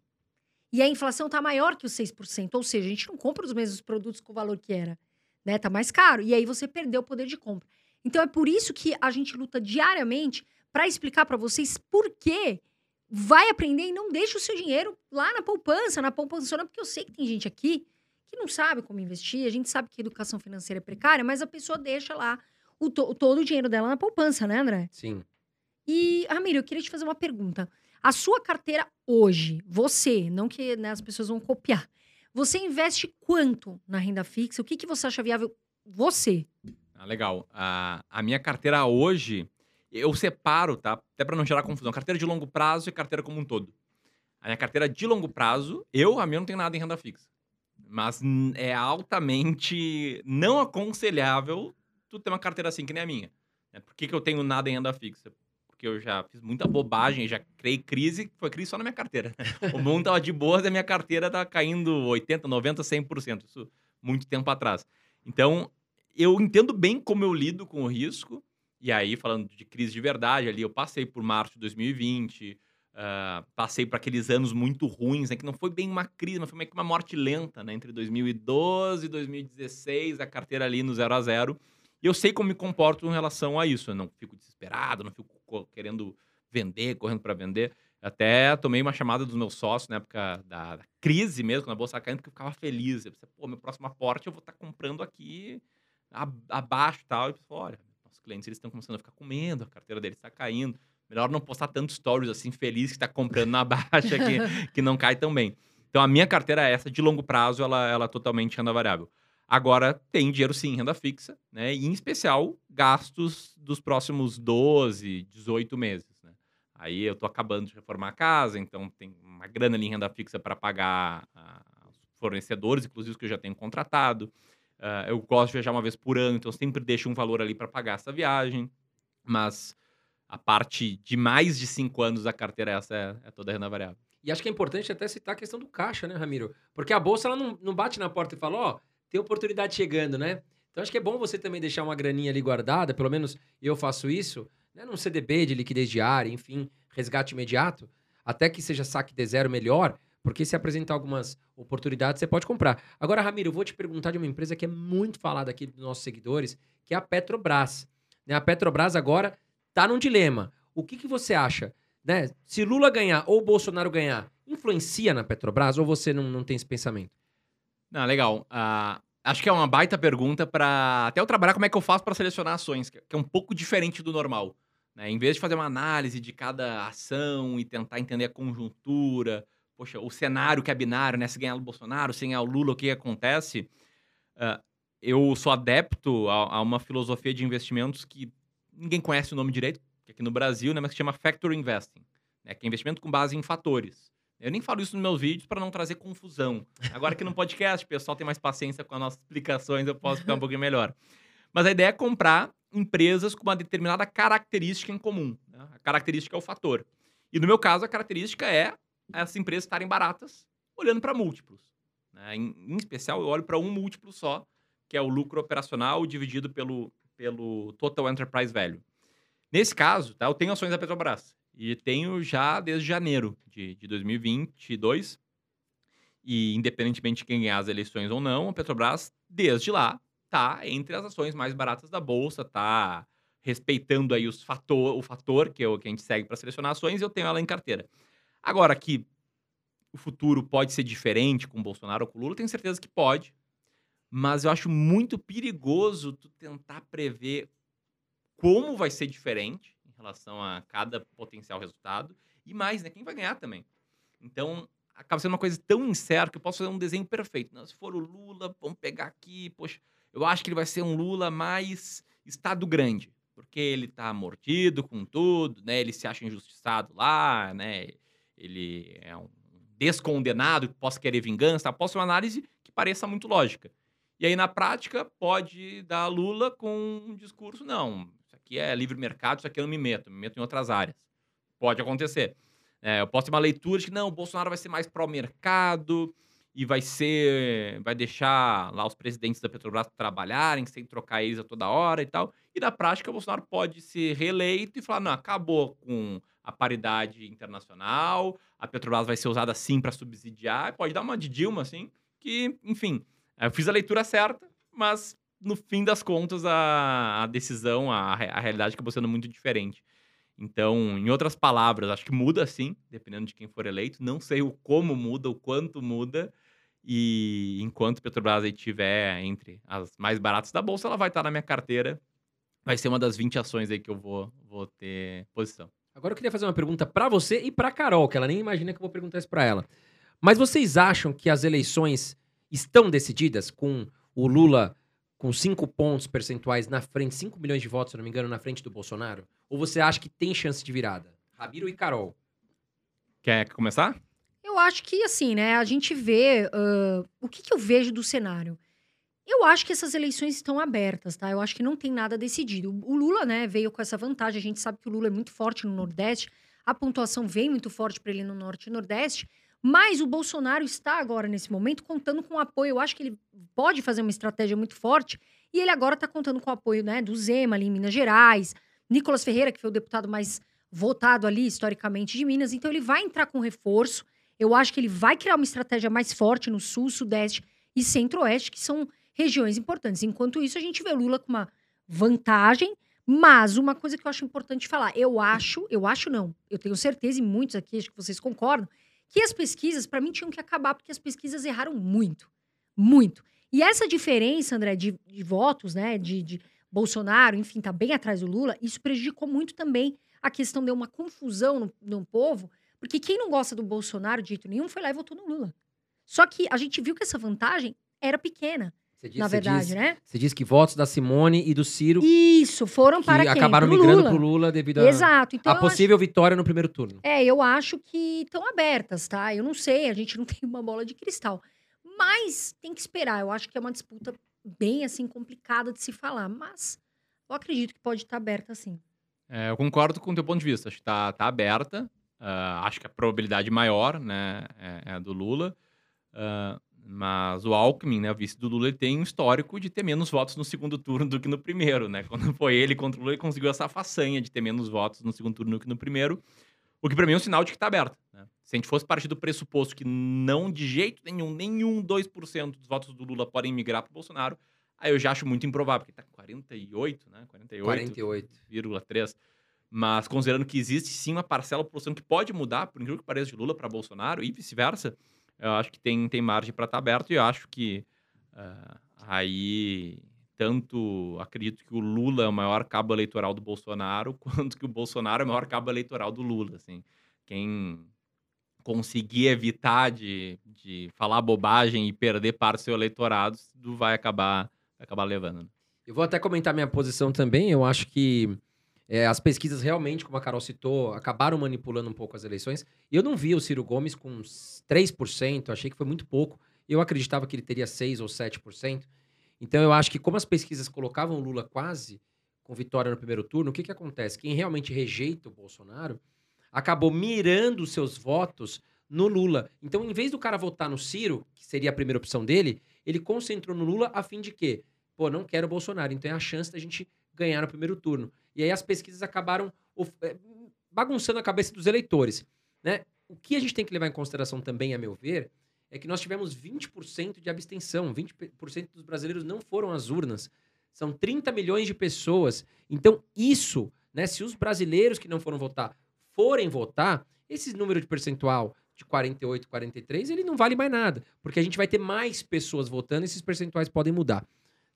E a inflação tá maior que os 6%, ou seja, a gente não compra os mesmos produtos com o valor que era né? Tá mais caro. E aí você perdeu o poder de compra. Então é por isso que a gente luta diariamente para explicar para vocês por que vai aprender e não deixa o seu dinheiro lá na poupança, na poupança, porque eu sei que tem gente aqui que não sabe como investir, a gente sabe que a educação financeira é precária, mas a pessoa deixa lá o to todo o dinheiro dela na poupança, né, André? Sim. E, Ramiro, eu queria te fazer uma pergunta. A sua carteira hoje, você, não que né, as pessoas vão copiar, você investe quanto na renda fixa? O que, que você acha viável? Você. Ah, legal. A, a minha carteira hoje, eu separo, tá? Até para não gerar confusão. Carteira de longo prazo e carteira como um todo. A minha carteira de longo prazo, eu, a minha não tenho nada em renda fixa. Mas é altamente não aconselhável tu ter uma carteira assim que nem a minha. Né? Por que, que eu tenho nada em renda fixa? Porque eu já fiz muita bobagem, já criei crise, foi crise só na minha carteira. o mundo tava de boas e a minha carteira tá caindo 80, 90, 100%. Isso muito tempo atrás. Então, eu entendo bem como eu lido com o risco. E aí, falando de crise de verdade, ali eu passei por março de 2020, uh, ah, passei por aqueles anos muito ruins, né, que não foi bem uma crise, mas foi meio que uma morte lenta, né, entre 2012 e 2016, a carteira ali no zero a zero. E eu sei como me comporto em relação a isso. Eu não fico desesperado, não fico querendo vender, correndo para vender. Até tomei uma chamada dos meus sócios na época da, da crise mesmo, quando a bolsa caindo, que eu ficava feliz. Eu pensei, pô, meu próximo aporte eu vou estar tá comprando aqui abaixo e tal. E pensei, olha, nossos clientes eles estão começando a ficar com medo, a carteira deles está caindo. Melhor não postar tantos stories assim, feliz que está comprando na baixa, que, que não cai tão bem. Então a minha carteira é essa, de longo prazo, ela, ela é totalmente renda variável. Agora tem dinheiro sim, renda fixa, né? E em especial gastos dos próximos 12, 18 meses. Né? Aí eu tô acabando de reformar a casa, então tem uma grana ali em renda fixa para pagar os fornecedores, inclusive os que eu já tenho contratado. Uh, eu gosto de viajar uma vez por ano, então sempre deixo um valor ali para pagar essa viagem. Mas a parte de mais de cinco anos da carteira essa é, é toda renda variável. E acho que é importante até citar a questão do caixa, né, Ramiro? Porque a bolsa ela não, não bate na porta e fala, ó, oh, tem oportunidade chegando, né? Então acho que é bom você também deixar uma graninha ali guardada, pelo menos eu faço isso, né? Num CDB de liquidez diária, enfim, resgate imediato. até que seja saque de zero melhor, porque se apresentar algumas oportunidades, você pode comprar. Agora, Ramiro, eu vou te perguntar de uma empresa que é muito falada aqui dos nossos seguidores, que é a Petrobras. Né? A Petrobras agora está num dilema. O que, que você acha? Né? Se Lula ganhar ou Bolsonaro ganhar, influencia na Petrobras ou você não, não tem esse pensamento? Não, legal. Ah, acho que é uma baita pergunta para até eu trabalhar como é que eu faço para selecionar ações, que é um pouco diferente do normal. Né? Em vez de fazer uma análise de cada ação e tentar entender a conjuntura, poxa, o cenário que é binário, né? Se ganhar o Bolsonaro, se ganhar o Lula, o que acontece? Uh, eu sou adepto a, a, uma filosofia de investimentos que ninguém conhece o nome direito, que aqui no Brasil, né? Mas que chama Factor Investing, né? Que é investimento com base em fatores. Eu nem falo isso nos meus vídeos para não trazer confusão. Agora que no podcast o pessoal tem mais paciência com as nossas explicações, eu posso ficar um pouquinho melhor. Mas a ideia é comprar empresas com uma determinada característica em comum. Né? A característica é o fator. E no meu caso, a característica é essas empresas estarem baratas, olhando para múltiplos. Né? Em, em, especial, eu olho para um múltiplo só, que é o lucro operacional dividido pelo, pelo Total Enterprise Value. Nesse caso, tá, eu tenho ações da Petrobras e tenho já desde janeiro de, de 2022. E independentemente de quem ganhar as eleições ou não, a Petrobras, desde lá, tá entre as ações mais baratas da bolsa, tá respeitando aí os fator, o fator que, eu, que a gente segue para selecionar ações, eu tenho ela em carteira. Agora que o futuro pode ser diferente com Bolsonaro ou com Lula, tenho certeza que pode. Mas eu acho muito perigoso tu tentar prever como vai ser diferente relação a cada potencial resultado. E mais, né? Quem vai ganhar também. Então, acaba sendo uma coisa tão incerta que eu posso fazer um desenho perfeito. Se for o Lula, vamos pegar aqui, poxa, eu acho que ele vai ser um Lula mais Estado grande. Porque ele tá mordido com tudo, né? Ele se acha injustiçado lá, né? ele é um descondenado que possa querer vingança, possa ser uma análise que pareça muito lógica. E aí, na prática, pode dar Lula com um discurso, não, aqui é livre mercado, isso aqui eu não me meto, me meto em outras áreas. Pode acontecer. É, eu posso ter uma leitura de que, não, o Bolsonaro vai ser mais pró-mercado e vai ser, vai deixar lá os presidentes da Petrobras trabalharem sem trocar eles a toda hora e tal. E na prática, o Bolsonaro pode ser reeleito e falar, não, acabou com a paridade internacional, a Petrobras vai ser usada assim para subsidiar, pode dar uma de Dilma, assim, que, enfim, eu fiz a leitura certa, mas no fim das contas a, a decisão, a, a realidade acabou sendo muito diferente. Então, em outras palavras, acho que muda sim, dependendo de quem for eleito. Não sei o como muda, o quanto muda. E enquanto Petrobras aí entre as mais baratas da bolsa, ela vai estar na minha carteira. Vai ser uma das 20 ações aí que eu vou, vou ter posição. Agora eu queria fazer uma pergunta para você e para Carol, que ela nem imagina que eu vou perguntar isso para ela. Mas vocês acham que as eleições estão decididas com o Lula com cinco pontos percentuais na frente, 5 milhões de votos, se não me engano, na frente do Bolsonaro? Ou você acha que tem chance de virada? Rabiro e Carol. Quer começar? Eu acho que, assim, né, a gente vê. Uh, o que, que eu vejo do cenário? Eu acho que essas eleições estão abertas, tá? Eu acho que não tem nada decidido. O Lula, né, veio com essa vantagem. A gente sabe que o Lula é muito forte no Nordeste. A pontuação vem muito forte para ele no Norte e Nordeste. Mas o Bolsonaro está agora, nesse momento, contando com o apoio. Eu acho que ele pode fazer uma estratégia muito forte. E ele agora está contando com o apoio né, do Zema ali em Minas Gerais. Nicolas Ferreira, que foi o deputado mais votado ali, historicamente, de Minas. Então, ele vai entrar com reforço. Eu acho que ele vai criar uma estratégia mais forte no Sul, Sudeste e Centro-Oeste, que são regiões importantes. Enquanto isso, a gente vê Lula com uma vantagem, mas uma coisa que eu acho importante falar, eu acho, eu acho não, eu tenho certeza, e muitos aqui, acho que vocês concordam, que as pesquisas, para mim, tinham que acabar, porque as pesquisas erraram muito. Muito. E essa diferença, André, de, de votos, né, de, de, Bolsonaro, enfim, tá bem atrás do Lula, isso prejudicou muito também a questão de uma confusão no, no povo, porque quem não gosta do Bolsonaro de jeito nenhum foi lá e votou no Lula. Só que a gente viu que essa vantagem era pequena. Diz, na verdade, diz, né? Você diz que votos da Simone e do Ciro. Isso, foram para quem? acabaram pro migrando Lula. pro Lula devido a, Exato. Então a possível acho... vitória no primeiro turno. É, eu acho que estão abertas, tá? Eu não sei, a gente não tem uma bola de cristal. Mas tem que esperar. Eu acho que é uma disputa bem assim complicada de se falar. Mas eu acredito que pode estar aberta sim. É, eu concordo com o teu ponto de vista. Acho que está tá aberta. Uh, acho que a probabilidade maior né, é, é a do Lula. Uh, mas o Alckmin, né, o vice do Lula, ele tem um histórico de ter menos votos no segundo turno do que no primeiro, né? Quando foi ele contra o Lula, ele conseguiu essa façanha de ter menos votos no segundo turno do que no primeiro. O que pra mim é um sinal de que tá aberto. Né? Se a gente fosse partir do pressuposto que não de jeito nenhum, nenhum 2% dos votos do Lula podem migrar pro Bolsonaro, aí eu já acho muito improvável, porque tá com 48, né? 48,3. 48. Mas considerando que existe sim uma parcela da população que pode mudar, por incrível que pareça, de Lula para Bolsonaro e vice-versa, eu acho que tem, tem margem para estar aberto e eu acho que ah, aí tanto acredito que o Lula é o maior cabo eleitoral do Bolsonaro, quanto que o Bolsonaro é o maior cabo eleitoral do Lula, assim. Quem conseguir evitar de, de falar bobagem e perder parte do seu eleitorado, vai acabar, vai acabar levando. né? Eu vou até comentar minha posição também. Eu acho que é, as pesquisas realmente, como a Carol citou, acabaram manipulando um pouco as eleições. Eu não vi o Ciro Gomes com uns 3%, achei que foi muito pouco. Eu acreditava que ele teria 6% ou 7%. Então eu acho que, como as pesquisas colocavam o Lula quase com vitória no primeiro turno, o que, que acontece? Quem realmente rejeita o Bolsonaro acabou mirando seus votos no Lula. Então, em vez do cara votar no Ciro, que seria a primeira opção dele, ele concentrou no Lula a fim de quê? Pô, não quero o Bolsonaro. Então é a chance da gente ganhar no primeiro turno. E aí as pesquisas acabaram eh, bagunçando a cabeça dos eleitores. Né? O que a gente tem que levar em consideração também, a meu ver, é que nós tivemos 20% de abstenção. 20% dos brasileiros não foram às urnas. São 30 milhões de pessoas. Então, isso, né? Se os brasileiros que não foram votar forem votar, esse número de percentual de 48, 43, ele não vale mais nada. Porque a gente vai ter mais pessoas votando e esses percentuais podem mudar.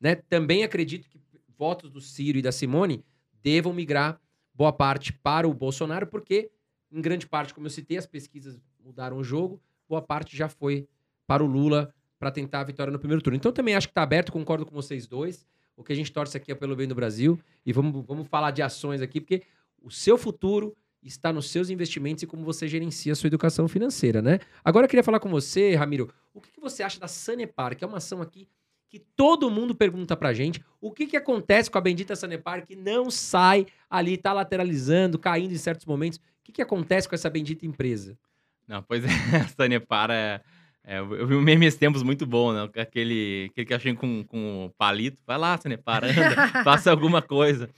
Né? Também acredito que votos do Ciro e da Simone devam migrar boa parte para o Bolsonaro, porque, em grande parte, como eu citei, as pesquisas mudaram o jogo, boa parte já foi para o Lula para tentar a vitória no primeiro turno. Então, também acho que está aberto, concordo com vocês dois. O que a gente torce aqui é pelo bem do Brasil. E vamos, vamos falar de ações aqui, porque o seu futuro está nos seus investimentos e como você gerencia a sua educação financeira, né? Agora eu queria falar com você, Ramiro, o que, que você acha da Sanepar, que é uma ação aqui que todo mundo pergunta pra gente, o que, que acontece com a bendita Sanepar que não sai ali, tá lateralizando, caindo em certos momentos? O que, que acontece com essa bendita empresa? Não, pois é, a Sanepar é, é, Eu vi um meme esses tempos muito bom, né? Aquele, aquele cachorro com, com o palito. Vai lá, Sanepar, anda, faça alguma coisa.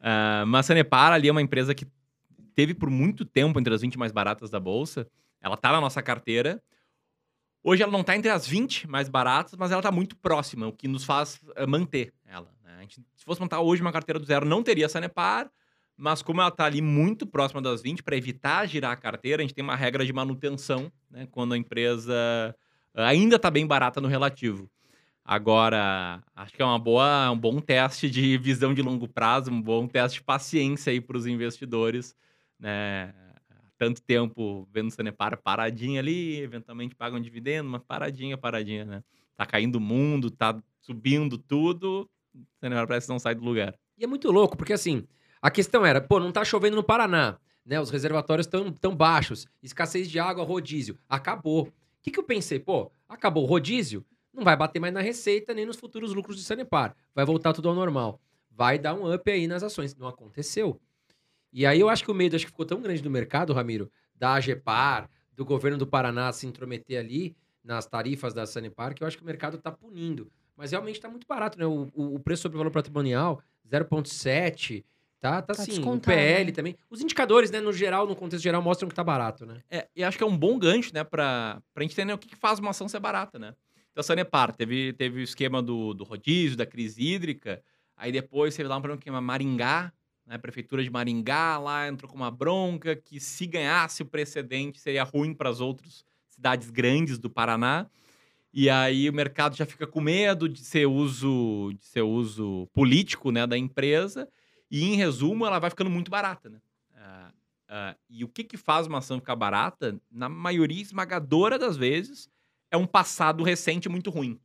Ah, mas a Sanepar ali é uma empresa que teve por muito tempo entre as 20 mais baratas da Bolsa. Ela tá na nossa carteira. Hoje ela não tá entre as 20 mais baratas, mas ela tá muito próxima, o que nos faz eh, manter ela. né? A gente, se fosse montar hoje uma carteira do zero, não teria a Sanepar, mas como ela tá ali muito próxima das 20, para evitar girar a carteira, a gente tem uma regra de manutenção, né? Quando a empresa eh, ainda tá bem barata no relativo. Agora, acho que é uma boa, um bom teste de visão de longo prazo, um bom teste de paciência aí para os investidores, né? Tanto tempo vendo o Sanepar paradinha ali, eventualmente pagam dividendo, mas paradinha, paradinha, né? Tá caindo o mundo, tá subindo tudo, o Sanepar parece que não sai do lugar. E é muito louco, porque assim, a questão era, pô, não tá chovendo no Paraná, né? Os reservatórios estão tão baixos, escassez de água, rodízio. Acabou. O que, que eu pensei? Pô, acabou o rodízio, não vai bater mais na receita nem nos futuros lucros de Sanepar. Vai voltar tudo ao normal. Vai dar um up aí nas ações. Não aconteceu. E aí eu acho que o medo acho que ficou tão grande do mercado, Ramiro, da AGEPAR, do governo do Paraná se intrometer ali nas tarifas da Sanepar, que eu acho que o mercado tá punindo. Mas realmente está muito barato, né? O, o- o preço sobre valor patrimonial, 0,7, tá, tá, Tá assim. O PL né? também. Os indicadores, né, no geral, no contexto geral, mostram que tá barato, né? É, e acho que é um bom gancho, né, pra, pra gente entender o que, que faz uma ação ser barata, né? Então, a Sanepar teve, teve o esquema do, do rodízio, da crise hídrica, aí depois teve lá um problema que chama Maringá, né, a prefeitura de Maringá lá entrou com uma bronca que se ganhasse o precedente seria ruim para as outras cidades grandes do Paraná. E aí o mercado já fica com medo de ser uso, de ser uso político, né, da empresa. E em resumo, ela vai ficando muito barata, né? Ah, ah, e o que, que faz uma ação ficar barata? Na maioria esmagadora das vezes, é um passado recente muito ruim.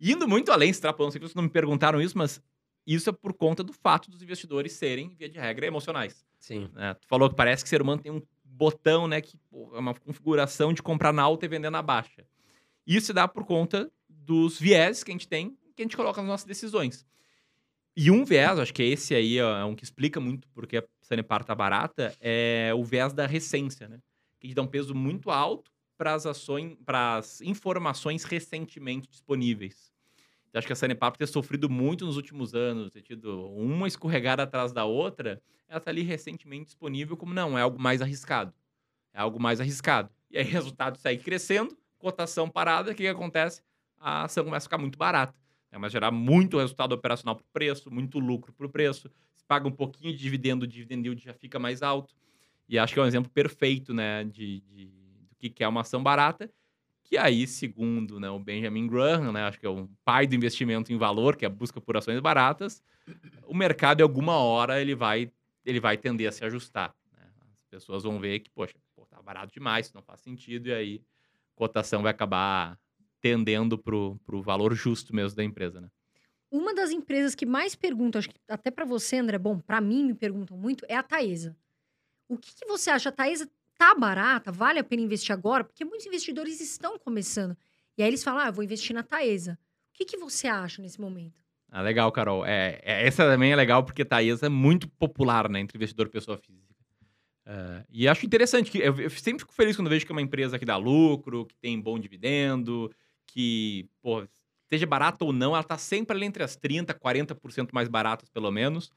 Indo muito além, extrapolando, sei que vocês não me perguntaram isso, mas isso é por conta do fato dos investidores serem, via de regra, emocionais. Sim. né? Tu falou que parece que o ser humano tem um botão, né, que pô, é uma configuração de comprar na alta e vender na baixa. Isso se dá por conta dos viés que a gente tem, que a gente coloca nas nossas decisões. E um viés, acho que esse aí ó, é um que explica muito porque a Sanepar tá barata, é o viés da recência, né? Que a gente dá um peso muito alto para as ações, para as informações recentemente disponíveis. Acho que a Sanepar, por ter sofrido muito nos últimos anos, ter tido uma escorregada atrás da outra, ela está ali recentemente disponível como não, é algo mais arriscado. É algo mais arriscado. E aí, resultado segue crescendo, cotação parada, o que, que acontece? A ação começa a ficar muito barata. Né? Mas gerar muito resultado operacional para o preço, muito lucro para o preço. Se paga um pouquinho de dividendo, o dividend yield já fica mais alto. E acho que é um exemplo perfeito né, de, de do que é uma ação barata que aí, segundo né, o Benjamin Graham, né, acho que é o pai do investimento em valor, que é a busca por ações baratas, o mercado, em alguma hora, ele vai, ele vai tender a se ajustar. Né? As pessoas vão ver que, poxa, pô, tá barato demais, isso não faz sentido, e aí a cotação vai acabar tendendo para o valor justo mesmo da empresa. Né? Uma das empresas que mais perguntam, acho que até para você, André, bom, para mim me perguntam muito, é a Taesa. O que, que você acha? A Taesa tá barata, vale a pena investir agora? Porque muitos investidores estão começando. E aí eles falam, ah, vou investir na Taesa. O que, que você acha nesse momento? Ah, legal, Carol. É, é, essa também é legal porque Taesa é muito popular né, entre investidor e pessoa física. Uh, e acho interessante que eu, eu, sempre fico feliz quando vejo que é uma empresa que dá lucro, que tem bom dividendo, que, pô, seja barata ou não, ela está sempre ali entre as 30%, 40% mais baratas, pelo menos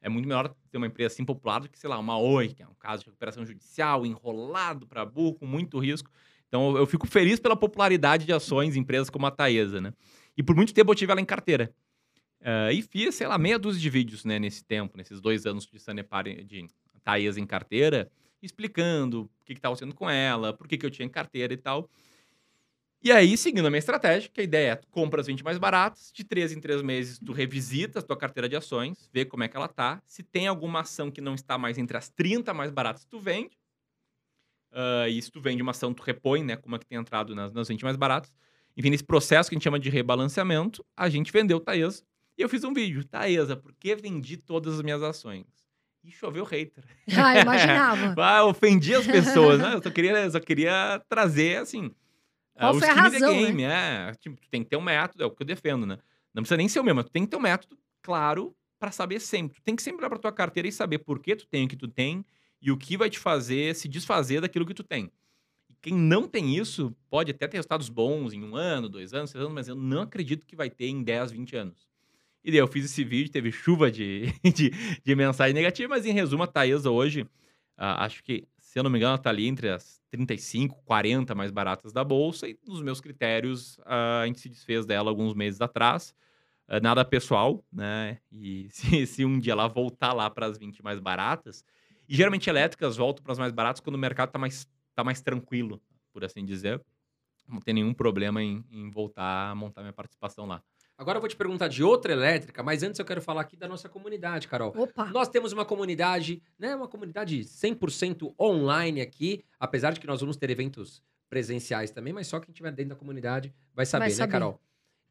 é muito melhor ter uma empresa assim popular do que, sei lá, uma Oi, que é um caso de recuperação judicial, enrolado para burro, com muito risco. Então, eu fico feliz pela popularidade de ações em empresas como a Taesa, né? E por muito tempo eu tive ela em carteira. Uh, e fiz, sei lá, meia dúzia de vídeos, né, nesse tempo, nesses dois anos de Sanepar, de Taesa em carteira, explicando o que estava sendo com ela, por que, que eu tinha em carteira e tal. E aí, seguindo a minha estratégia, que a ideia é compra as 20 mais baratas, de 3 em 3 meses tu revisita a tua carteira de ações, vê como é que ela tá. Se tem alguma ação que não está mais entre as 30 mais baratas, tu vende. Uh, e se tu vende uma ação, tu repõe, né? Como é que tem entrado nas, nas 20 mais baratas. Enfim, nesse processo que a gente chama de rebalanceamento, a gente vendeu Taesa. E eu fiz um vídeo. Taesa, por que vendi todas as minhas ações? E choveu hater. Ah, imaginava. ah, ofendi as pessoas, né? Eu só queria, eu só queria trazer, assim qual foi a razão, game, né? É, tipo, tu tem que ter um método, é o que eu defendo, né? Não precisa nem ser o mesmo, tu tem que ter um método claro para saber sempre. Tu tem que sempre olhar pra tua carteira e saber por que tu tem o que tu tem e o que vai te fazer se desfazer daquilo que tu tem. E quem não tem isso pode até ter resultados bons em um ano, dois anos, três anos, mas eu não acredito que vai ter em 10, 20 anos. E daí eu fiz esse vídeo, teve chuva de, de, de mensagem negativa, mas em resumo, a Taesa hoje, uh, acho que, se eu não me engano, ela tá ali entre as 35, 40 mais baratas da bolsa, e nos meus critérios a gente se desfez dela alguns meses atrás. Eh, nada pessoal, né? E se, se um dia ela voltar lá para as 20 mais baratas, e geralmente elétricas voltam para as mais baratas quando o mercado está mais, tá mais tranquilo, por assim dizer. Não tem nenhum problema em, em voltar a montar minha participação lá. Agora eu vou te perguntar de outra elétrica, mas antes eu quero falar aqui da nossa comunidade, Carol. Opa! Nós temos uma comunidade, né? Uma comunidade 100% online aqui, apesar de que nós vamos ter eventos presenciais também, mas só quem estiver dentro da comunidade vai saber, vai saber. né, Carol?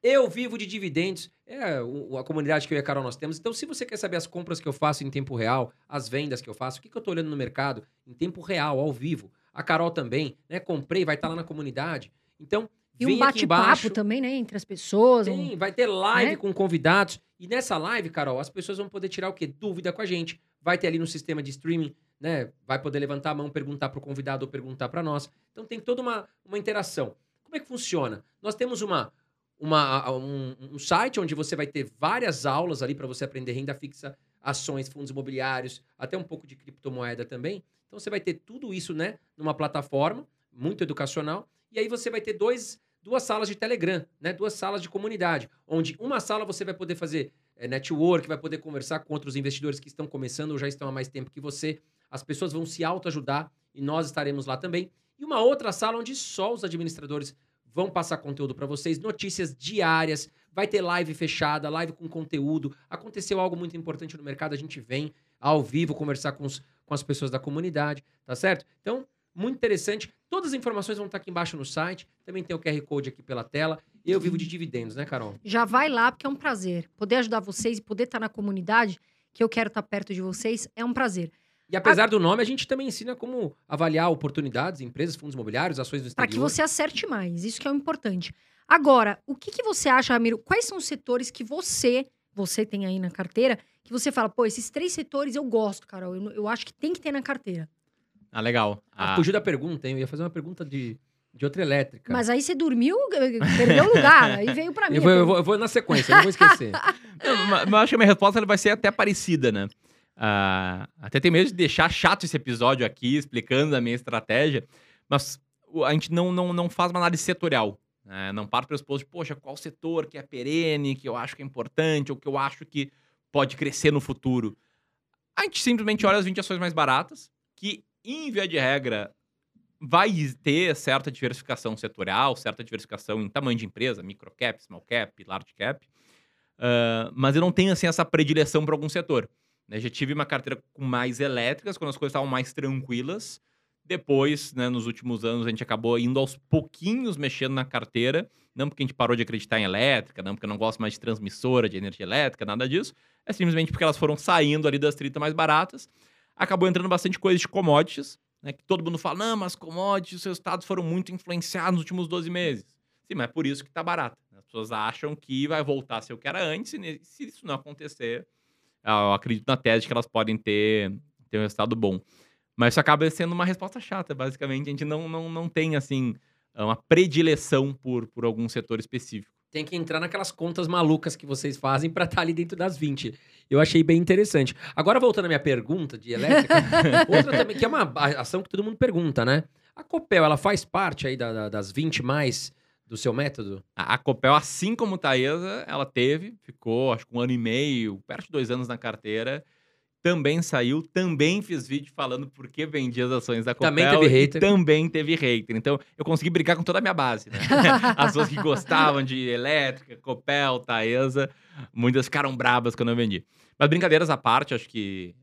Eu vivo de dividendos, é a comunidade que eu e a Carol nós temos. Então, se você quer saber as compras que eu faço em tempo real, as vendas que eu faço, o que, que eu estou olhando no mercado em tempo real, ao vivo, a Carol também, né? Comprei, vai estar tá lá na comunidade. Então, e um bate-papo também, né? Entre as pessoas. Sim, um... vai ter live né? com convidados. E nessa live, Carol, as pessoas vão poder tirar o quê? Dúvida com a gente. Vai ter ali no sistema de streaming, né? Vai poder levantar a mão, perguntar para o convidado ou perguntar para nós. Então tem toda uma, uma interação. Como é que funciona? Nós temos uma, uma, um, um site onde você vai ter várias aulas ali para você aprender renda fixa, ações, fundos imobiliários, até um pouco de criptomoeda também. Então você vai ter tudo isso, né? Numa plataforma muito educacional. E aí você vai ter dois duas salas de Telegram, né? Duas salas de comunidade, onde uma sala você vai poder fazer é, network, vai poder conversar com outros investidores que estão começando ou já estão há mais tempo que você. As pessoas vão se autoajudar e nós estaremos lá também. E uma outra sala onde só os administradores vão passar conteúdo para vocês, notícias diárias, vai ter live fechada, live com conteúdo. Aconteceu algo muito importante no mercado, a gente vem ao vivo conversar com, os, com as pessoas da comunidade, tá certo? Então, muito interessante. Todas as informações vão estar aqui embaixo no site. Também tem o QR Code aqui pela tela. Eu vivo de dividendos, né, Carol? Já vai lá, porque é um prazer. Poder ajudar vocês e poder estar na comunidade, que eu quero estar perto de vocês, é um prazer. E apesar a... do nome, a gente também ensina como avaliar oportunidades, empresas, fundos imobiliários, ações do exterior. Para que você acerte mais. Isso que é o importante. Agora, o que, que você acha, Ramiro? Quais são os setores que você, você tem aí na carteira, que você fala, pô, esses três setores eu gosto, Carol. Eu, eu acho que tem que ter na carteira. Ah, legal. Ah, fugiu da pergunta, hein? Eu ia fazer uma pergunta de de outra elétrica. Mas aí você dormiu, perdeu o lugar, aí veio pra mim. eu, vou, eu, vou, eu vou na sequência, eu não vou esquecer. Não, mas, acho que a minha resposta ela vai ser até parecida, né? Ah, até tem medo de deixar chato esse episódio aqui, explicando a minha estratégia, mas o- a gente não, não, não faz uma análise setorial. né? Não para pelo de, poxa, qual setor que é perene, que eu acho que é importante, ou que eu acho que pode crescer no futuro. A gente simplesmente olha as 20 ações mais baratas, que, em via de regra, vai ter certa diversificação setorial, certa diversificação em tamanho de empresa, micro cap, small cap, large cap. Ah, mas eu não tenho assim essa predileção para algum setor. né? Já tive uma carteira com mais elétricas, quando as coisas estavam mais tranquilas. Depois, né, nos últimos anos, a gente acabou indo aos pouquinhos mexendo na carteira. Não porque a gente parou de acreditar em elétrica, não porque eu não gosto mais de transmissora de energia elétrica, nada disso. É simplesmente porque elas foram saindo ali das 30 mais baratas. Acabou entrando bastante coisa de commodities, né, que todo mundo fala, não, mas commodities, os resultados foram muito influenciados nos últimos 12 meses. Sim, mas é por isso que tá barato. As pessoas acham que vai voltar a ser o que era antes, e se isso não acontecer, eu acredito na tese de que elas podem ter, ter um resultado bom. Mas isso acaba sendo uma resposta chata, basicamente. A gente não, não, não tem, assim, uma predileção por, por algum setor específico. Tem que entrar naquelas contas malucas que vocês fazem pra estar ali dentro das 20. Eu achei bem interessante. Agora, voltando à minha pergunta de elétrica, outra também, que é uma ação que todo mundo pergunta, né? A Copel, ela faz parte aí da- da- das 20 mais do seu método? A, a Copel, assim como Taesa, ela teve, ficou acho que um ano e meio, perto de dois anos na carteira. Também saiu, também fiz vídeo falando por que vendia as ações da Copel. Também teve e hater. também teve hater. Então, eu consegui brigar com toda a minha base, né? As pessoas que gostavam de elétrica, Copel, Taesa, muitas ficaram brabas quando eu vendi. Mas brincadeiras à parte, acho que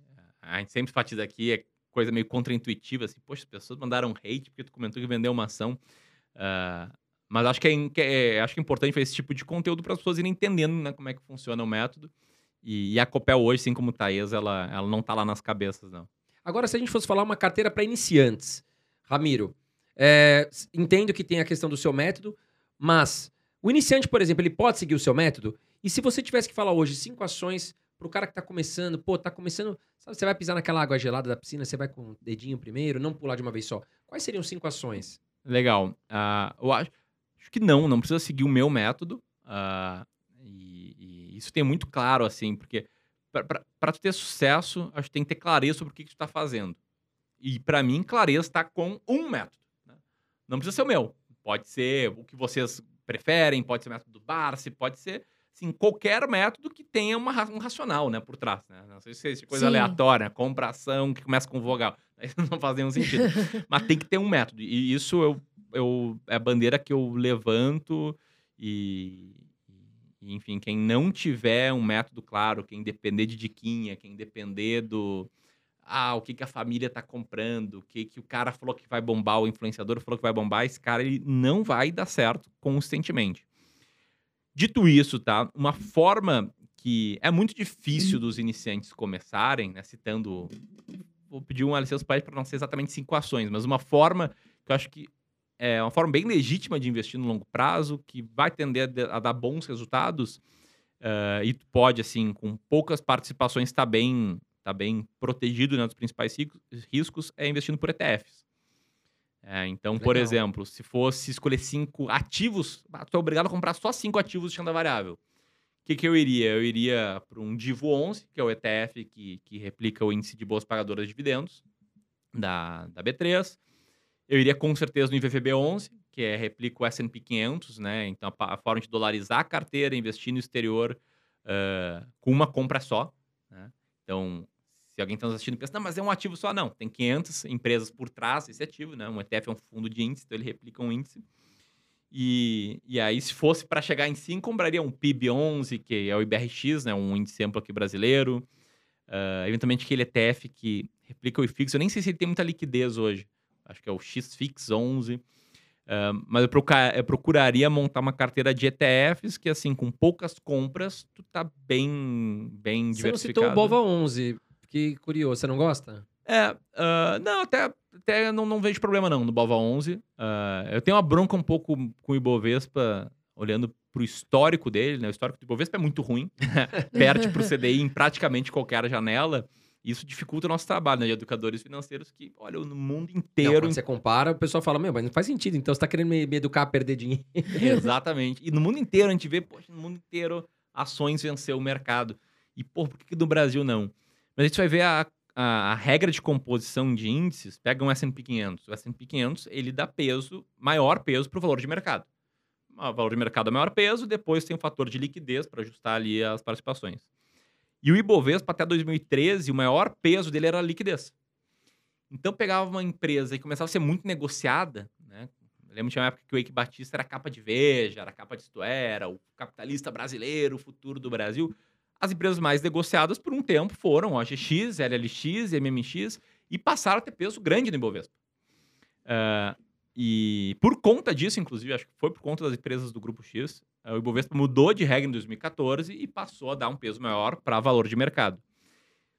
a gente sempre enfatiza aqui, é coisa meio contraintuitiva, assim, poxa, as pessoas mandaram hate porque tu comentou que vendeu uma ação. Ah, mas acho que, é, é- acho que é importante esse tipo de conteúdo para as pessoas irem entendendo né, como é que funciona o método. E, e a Copel hoje, assim como o Taesa, ela, ela não tá lá nas cabeças, não. Agora, se a gente fosse falar uma carteira para iniciantes, Ramiro, é, entendo que tem a questão do seu método, mas o iniciante, por exemplo, ele pode seguir o seu método? E se você tivesse que falar hoje cinco ações pro cara que tá começando, pô, tá começando, sabe, você vai pisar naquela água gelada da piscina, você vai com o dedinho primeiro, não pular de uma vez só. Quais seriam cinco ações? Legal. Ah, eu acho, acho que não, não precisa seguir o meu método. e isso tem muito claro, assim, porque para tu ter sucesso, acho que tem que ter clareza sobre o que, que tu tá fazendo. E para mim, clareza tá com um método. né? Não precisa ser o meu. Pode ser o que vocês preferem, pode ser o método do Barsi, pode ser assim, qualquer método que tenha uma, um racional né, por trás. Né? Não sei se é coisa Sim. aleatória, compra ação que começa com vogal. Aí não faz nenhum sentido. Mas tem que ter um método. E isso eu, eu, é a bandeira que eu levanto e, enfim, quem não tiver um método claro, quem depender de diquinha, quem depender do ah, o que, que a família tá comprando, o que, que o cara falou que vai bombar, o influenciador falou que vai bombar, esse cara ele não vai dar certo consistentemente. Dito isso, tá? Uma forma que é muito difícil dos iniciantes começarem, né? Citando. Vou pedir um licença para não ser exatamente cinco ações, mas uma forma que eu acho que é uma forma bem legítima de investir no longo prazo, que vai tender a, dar bons resultados, eh, e tu pode, assim, com poucas participações, estar bem, tá bem protegido né, dos principais ris- riscos, é investindo por ETFs. É, então, por Legal. exemplo, se fosse escolher cinco ativos, ah, tu é obrigado a comprar só cinco ativos de renda variável. O que, que eu iria? Eu iria para um Divo 11, que é o ETF que, que replica o índice de boas pagadoras de dividendos da, da B3. Eu iria com certeza no IVVB 11, que é replica o S&P 500, né? Então, a, forma de dolarizar a carteira, investir no exterior ah, com uma compra só. né? Então, se alguém está nos assistindo e pensa, não, mas é um ativo só. Não, tem 500 empresas por trás desse ativo, né? Um ETF é um fundo de índice, então ele replica um índice. E, e aí, se fosse para chegar em 5, compraria um PIB11, que é o IBRX, né? Um índice amplo aqui brasileiro. Ah, eventualmente, aquele ETF que replica o IFIX. Eu nem sei se ele tem muita liquidez hoje. Acho que é o XFIX 11. Ah, mas eu, proca- eu procuraria montar uma carteira de ETFs que, assim, com poucas compras, tu tá bem, bem Você não diversificado. citou o Bova 11, que curioso, você não gosta? É, ah, não, até, até não, não vejo problema não no Bova 11. Ah, eu tenho uma bronca um pouco com o Ibovespa, olhando pro histórico dele, né? O histórico do Ibovespa é muito ruim. Perde pro CDI em praticamente qualquer janela. Isso dificulta o nosso trabalho, né, de educadores financeiros que, olha, no mundo Não, inteiro. quando você compara, o pessoal fala, meu, mas não faz sentido. Então você tá querendo me, me educar a perder dinheiro. Exatamente. E no mundo inteiro a gente vê, poxa, no mundo inteiro ações vencer o mercado. E, pô, por que, que no Brasil não? Mas a gente vai ver a, a, a regra de composição de índices, pega um S&P 500. O S&P 500, ele dá peso, maior peso para o valor de mercado. O valor de mercado é maior peso, depois tem o fator de liquidez para ajustar ali as participações. E o Ibovespa, até 2013, o maior peso dele era a liquidez. Então, pegava uma empresa e começava a ser muito negociada, né? Eu lembro de uma época que o Eike Batista era capa de Veja, era capa de Isto Era, o capitalista brasileiro, o futuro do Brasil. As empresas mais negociadas por um tempo foram OGX, LLX, MMX e passaram a ter peso grande no Ibovespa. Ah, e por conta disso, inclusive, acho que foi por conta das empresas do Grupo X, o Ibovespa mudou de regra em 2014 e passou a dar um peso maior para valor de mercado.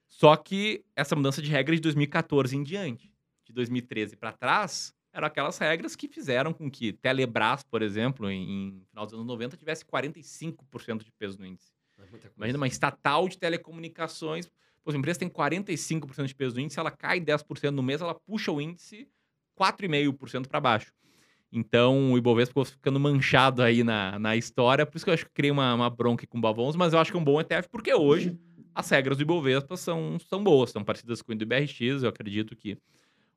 Só que essa mudança de regra é de 2014 em diante. De 2013 para trás, eram aquelas regras que fizeram com que Telebrás, por exemplo, em, em final dos anos 90, tivesse 45% de peso no índice. Imagina uma estatal de telecomunicações, pô, a empresa tem 45% de peso no índice, ela cai 10% no mês, ela puxa o índice 4,5% para baixo. Então, o Ibovespa ficou ficando manchado aí na, na história, por isso que eu acho que criei uma, uma bronca com o Bavons, mas eu acho que é um bom ETF, porque hoje as regras do Ibovespa são, são boas, são parecidas com o do IBRX, eu acredito que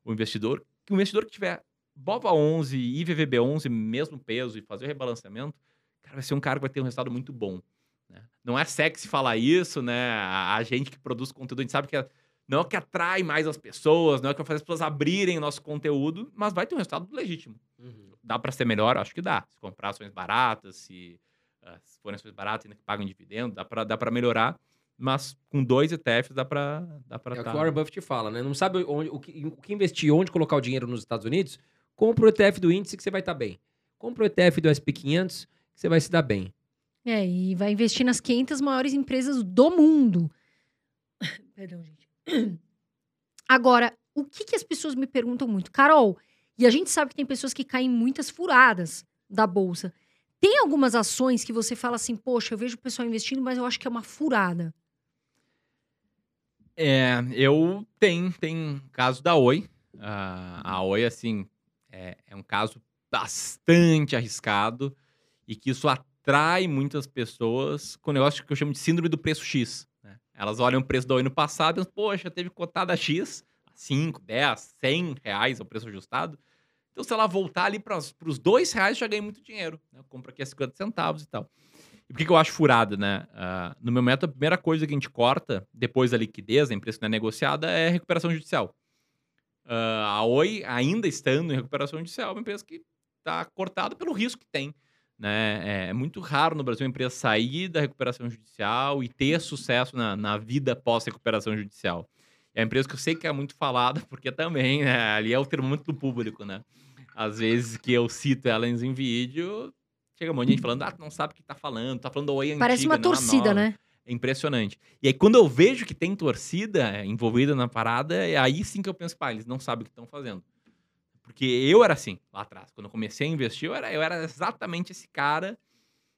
o investidor, que o investidor que tiver BOVA 11 e IVVB 11, mesmo peso, e fazer o rebalanceamento, cara, vai ser um cara que vai ter um resultado muito bom. né? Não é sexy falar isso, né? A, a gente que produz conteúdo, a gente sabe que é- não é o que atrai mais as pessoas, não é o que vai fazer as pessoas abrirem o nosso conteúdo, mas vai ter um resultado legítimo. Uhum. Dá para ser melhor? Acho que dá. Se comprar ações baratas, se, ah, se forem ações baratas ainda que pagam dividendo, dá para dá pra melhorar. Mas com dois ETFs dá para dá pra É o tá- que o Warren Buffett fala, né? Não sabe onde, o, que, o que investir, onde colocar o dinheiro nos Estados Unidos? Compra o ETF do índice que você vai estar bem. Compra o ETF do SP500 que você vai se dar bem. É, e vai investir nas 500 maiores empresas do mundo. Perdão, gente. Agora, o que, que as pessoas me perguntam muito? Carol, e a gente sabe que tem pessoas que caem em muitas furadas da bolsa. Tem algumas ações que você fala assim, poxa, eu vejo o pessoal investindo, mas eu acho que é uma furada. É, eu tenho, tem caso da Oi. Ah, a Oi, assim, é, é um caso bastante arriscado e que isso atrai muitas pessoas com o negócio que eu chamo de síndrome do preço X. Elas olham o preço da Oi no passado e poxa, teve cotada X, 5, 10, 100 reais é o preço ajustado. Então, se ela voltar ali para os dois reais, já ganhei muito dinheiro. Né? Eu compro aqui a 50 centavos e tal. E por que, que eu acho furada, né? Ah, no meu método, a primeira coisa que a gente corta, depois da liquidez, a empresa não é negociada, é recuperação judicial. Ah, a Oi, ainda estando em recuperação judicial, é uma empresa que está cortada pelo risco que tem. Né? É, é muito raro no Brasil uma empresa sair da recuperação judicial e ter sucesso na, na vida pós-recuperação judicial. É uma empresa que eu sei que é muito falada, porque também, né, ali é o termômetro do público, né? Às vezes que eu cito elas em vídeo, chega um monte de gente falando, ah, tu não sabe o que tá falando, tá falando Oi antiga, Parece uma a torcida, né? É impressionante. E aí, quando eu vejo que tem torcida envolvida na parada, é aí sim que eu penso, pá, eles não sabem o que estão fazendo. Porque eu era assim, lá atrás. Quando eu comecei a investir, eu era, eu era exatamente esse cara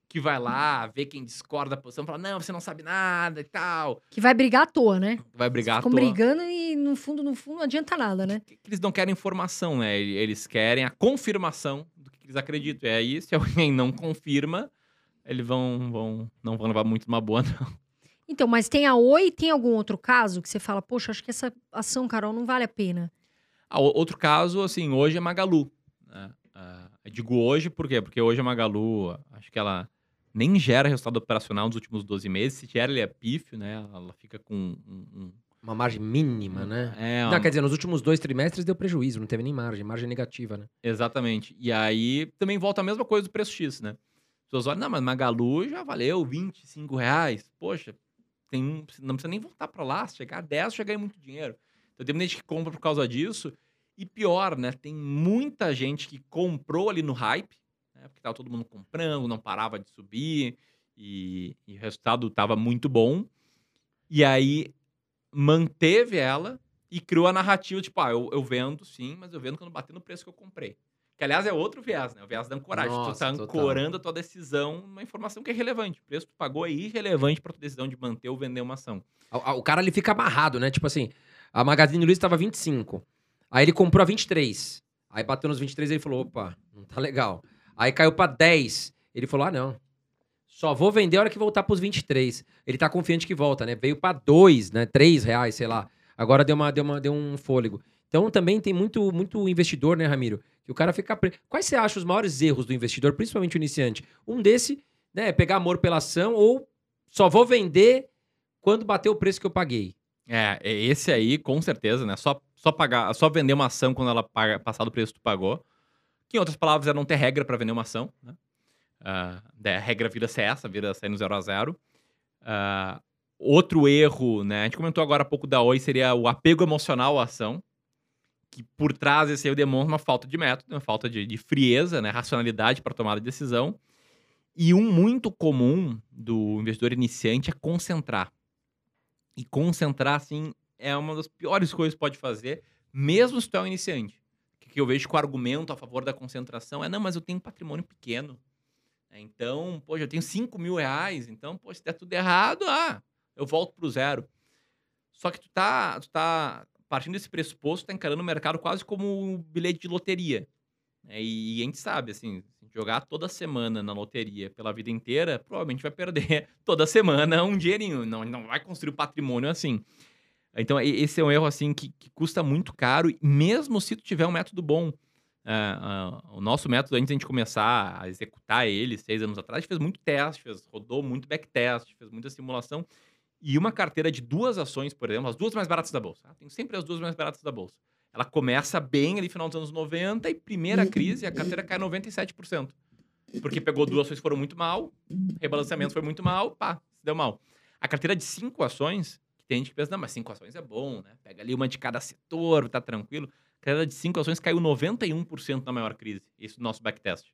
que vai lá, vê quem discorda da posição, fala, não, você não sabe nada e tal. Que vai brigar à toa, né? Vai brigar à Ficam toa. brigando e no fundo, no fundo, não adianta nada, né? que que eles não querem informação, né? Ele- Eles querem a confirmação do que eles acreditam. E aí, se alguém não confirma, eles vão, vão não vão levar muito uma boa, não. Então, mas tem a Oi, tem algum outro caso que você fala, poxa, acho que essa ação, Carol, não vale a pena. Ah, outro caso, assim, hoje é Magalu. Né? Ah, eu digo hoje por quê? Porque hoje a Magalu, acho que ela nem gera resultado operacional nos últimos 12 meses. Se gera, ele é pífio, né? Ela fica com um... um- Uma margem mínima, né? É, Não, uma- quer dizer, nos últimos dois trimestres deu prejuízo, não teve nem margem, margem negativa, né? Exatamente. E aí também volta a mesma coisa do preço X, né? As pessoas olham, não, mas Magalu já valeu 25 reais. Poxa, tem, não precisa nem voltar para lá. Se chegar a 10, já ganha muito dinheiro. Então tem muita gente que compra por causa disso. E pior, né? Tem muita gente que comprou ali no hype, né? Porque tava todo mundo comprando, não parava de subir. E, e o resultado tava muito bom. E aí manteve ela e criou a narrativa, tipo, ah, eu, eu vendo sim, mas eu vendo quando bater no preço que eu comprei. Que, aliás, é outro viés, né? O viés da ancoragem. tu Nossa, tá total. ancorando a tua decisão numa informação que é relevante. O preço que tu pagou é irrelevante pra tua decisão de manter ou vender uma ação. A- O cara ele fica amarrado, né? Tipo assim, a Magazine Luiza tava 25. Aí ele comprou a 23. Aí bateu nos 23 e ele falou: opa, não tá legal. Aí caiu pra 10. Ele falou: ah, não. Só vou vender a hora que voltar pros 23. Ele tá confiante que volta, né? Veio pra 2, né? 3 reais, sei lá. Agora deu, uma, deu, uma, deu um fôlego. Então também tem muito, muito investidor, né, Ramiro? Que o cara fica. Quais você acha os maiores erros do investidor, principalmente o iniciante? Um desse, né, é pegar amor pela ação ou só vou vender quando bater o preço que eu paguei. É esse aí, com certeza, né? Só, só pagar, só vender uma ação quando ela paga, passar do preço que tu pagou. Que, em outras palavras, é não ter regra para vender uma ação, né? Daí a regra vira ser essa, vira sair no zero a zero. Ah, outro erro, né? A gente comentou agora há pouco da Oi, seria o apego emocional à ação. Que por trás esse aí demonstra uma falta de método, uma falta de, de frieza, né? Racionalidade para tomar a decisão. E um muito comum do investidor iniciante é concentrar. E concentrar, assim, é uma das piores coisas que pode fazer, mesmo se tu é um iniciante. Que eu vejo o argumento a favor da concentração é, não, mas eu tenho um patrimônio pequeno. É, Então, poxa, eu tenho 5 mil reais, então, pô, se der tudo errado, ah, eu volto pro zero. Só que tu tá, tu tá partindo desse pressuposto, tá encarando o mercado quase como um bilhete de loteria. né? E, a gente sabe, assim, jogar toda semana na loteria pela vida inteira, provavelmente vai perder toda semana um dinheirinho. Não, não vai construir patrimônio assim. Então, esse é um erro, assim, que, que custa muito caro, e mesmo se tu tiver um método bom. Ah, ah, o nosso método, antes de a gente começar a executar ele, seis anos atrás, a gente fez muito teste, fez, rodou muito backtest, fez muita simulação. E uma carteira de duas ações, por exemplo, as duas mais baratas da bolsa. tá? Tem sempre as duas mais baratas da bolsa. Ela começa bem ali no final dos anos 90 e primeira crise, a carteira cai 97%. Porque pegou duas ações que foram muito mal, rebalanceamento foi muito mal, pá, se deu mal. A carteira de cinco ações, tem gente que pensa, não, mas cinco ações é bom, né? Pega ali uma de cada setor, tá tranquilo. A carteira de cinco ações caiu 91% na maior crise. Esse é o nosso backtest.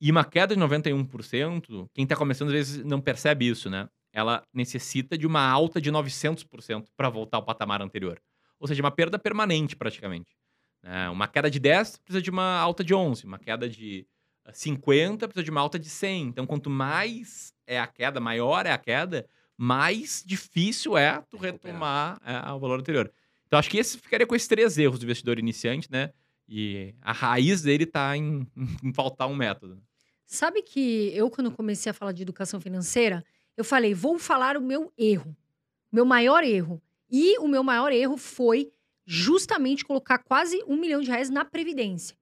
E uma queda de 91%, quem tá começando às vezes não percebe isso, né? Ela necessita de uma alta de 900% para voltar ao patamar anterior. Ou seja, uma perda permanente praticamente. né? uma queda de 10 precisa de uma alta de 11, uma queda de eh, 50 precisa de uma alta de 100. Então, quanto mais é a queda, maior é a queda, mais difícil é tu retomar é, o valor anterior. Então, acho que esse ficaria com esses três erros do investidor iniciante, né? E a raiz dele tá em, em faltar um método. Sabe que eu, quando comecei a falar de educação financeira, eu falei, vou falar o meu erro. Meu maior erro. E o meu maior erro foi justamente colocar quase um milhão de reais na Previdência.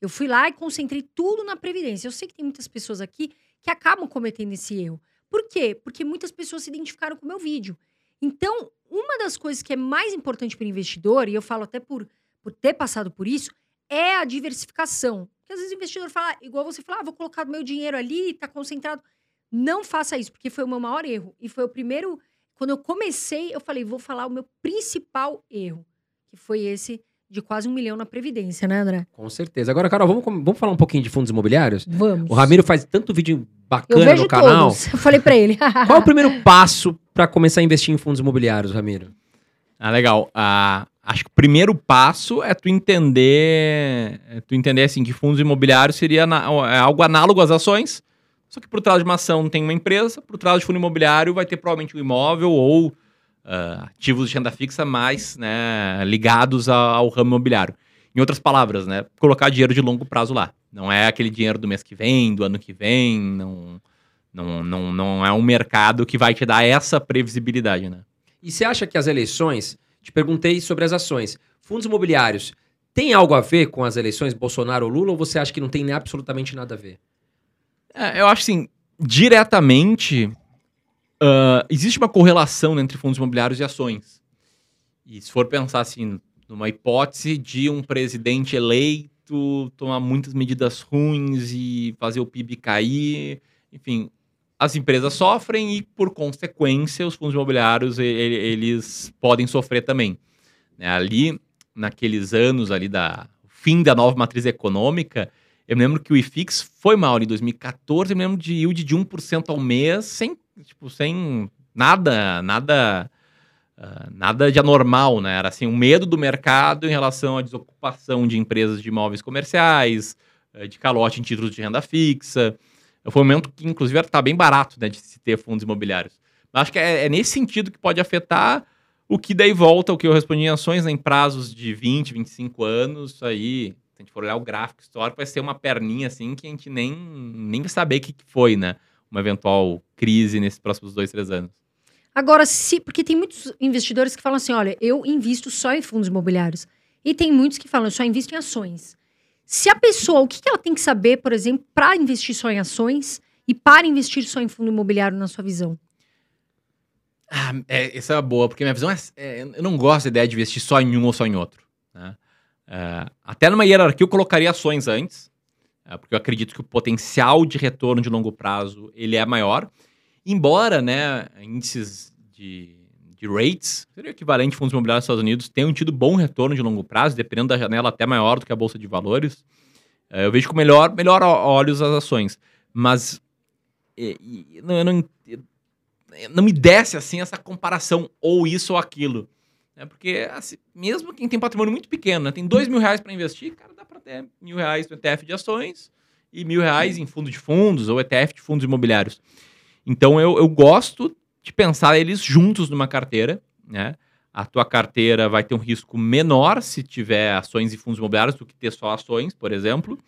Eu fui lá e concentrei tudo na Previdência. Eu sei que tem muitas pessoas aqui que acabam cometendo esse erro. Por quê? Porque muitas pessoas se identificaram com o meu vídeo. Então, uma das coisas que é mais importante para o investidor, e eu falo até por, por ter passado por isso, é a diversificação. Porque às vezes o investidor fala, igual você fala, ah, vou colocar meu dinheiro ali, tá concentrado. Não faça isso, porque foi o meu maior erro. E foi o primeiro. Quando eu comecei, eu falei, vou falar o meu principal erro, que foi esse de quase um milhão na Previdência, né, André? Com certeza. Agora, Carol, vamos, vamos falar um pouquinho de fundos imobiliários? Vamos. O Ramiro faz tanto vídeo bacana no canal. todos. Eu falei pra ele. Qual é o primeiro passo para começar a investir em fundos imobiliários, Ramiro? Ah, legal. Ah, acho que o primeiro passo é tu entender, é tu entender assim que fundos imobiliários seria na- é algo análogo às ações, só que por trás de uma ação tem uma empresa, por trás de fundo imobiliário vai ter provavelmente um imóvel ou ah, ativos de renda fixa mais né, ligados a- ao ramo imobiliário. Em outras palavras, né, colocar dinheiro de longo prazo lá. Não é aquele dinheiro do mês que vem, do ano que vem, não, não, não, não é um mercado que vai te dar essa previsibilidade, né? E você acha que as eleições, te perguntei sobre as ações, fundos imobiliários, tem algo a ver com as eleições Bolsonaro ou Lula ou você acha que não tem absolutamente nada a ver? É, eu acho assim, diretamente, ah, existe uma correlação entre fundos imobiliários e ações. E se for pensar assim, numa hipótese de um presidente eleito tomar muitas medidas ruins e fazer o PIB cair, enfim, as empresas sofrem e, por consequência, os fundos imobiliários e- e- eles podem sofrer também. Né, Ali, naqueles anos ali da fim da nova matriz econômica, eu me lembro que o IFIX foi mal em 2014, eu me lembro de yield de 1% ao mês, sem, tipo, sem nada, nada ah, nada de anormal, né? Era assim, um medo do mercado em relação à desocupação de empresas de imóveis comerciais, eh, de calote em títulos de renda fixa. Foi um momento que, inclusive, está bem barato né, de se ter fundos imobiliários. Mas acho que é, é nesse sentido que pode afetar o que daí volta, o que eu respondi em ações, né, em prazos de 20, 25 anos, isso aí, se a gente for olhar o gráfico histórico, vai ser uma perninha assim que a gente nem, nem vai saber o que que foi, né? Uma eventual crise nesses próximos dois, três anos. Agora, se. Porque tem muitos investidores que falam assim: olha, eu invisto só em fundos imobiliários. E tem muitos que falam, eu só invisto em ações. Se a pessoa, o que ela tem que saber, por exemplo, para investir só em ações e para investir só em fundo imobiliário, na sua visão? Ah, é, essa é uma boa, porque minha visão é, é, Eu não gosto da ideia de investir só em um ou só em outro. Né? É, até numa hierarquia eu colocaria ações antes, porque eu acredito que o potencial de retorno de longo prazo ele é maior. Embora né, índices de, de rates, seria o equivalente a fundos imobiliários dos Estados Unidos, tenham tido bom retorno de longo prazo, dependendo da janela até maior do que a Bolsa de Valores. É, eu vejo com melhor, melhor olhos as ações. Mas e, e, não, eu não, não me desce assim essa comparação ou isso ou aquilo. Né? Porque assim, mesmo quem tem patrimônio muito pequeno, né? tem dois mil reais para investir, cara, ter mil reais no ETF de ações e mil reais em fundo de fundos ou ETF de fundos imobiliários. Então eu, eu gosto de pensar eles juntos numa carteira, né? A tua carteira vai ter um risco menor se tiver ações e fundos imobiliários do que ter só ações, por exemplo.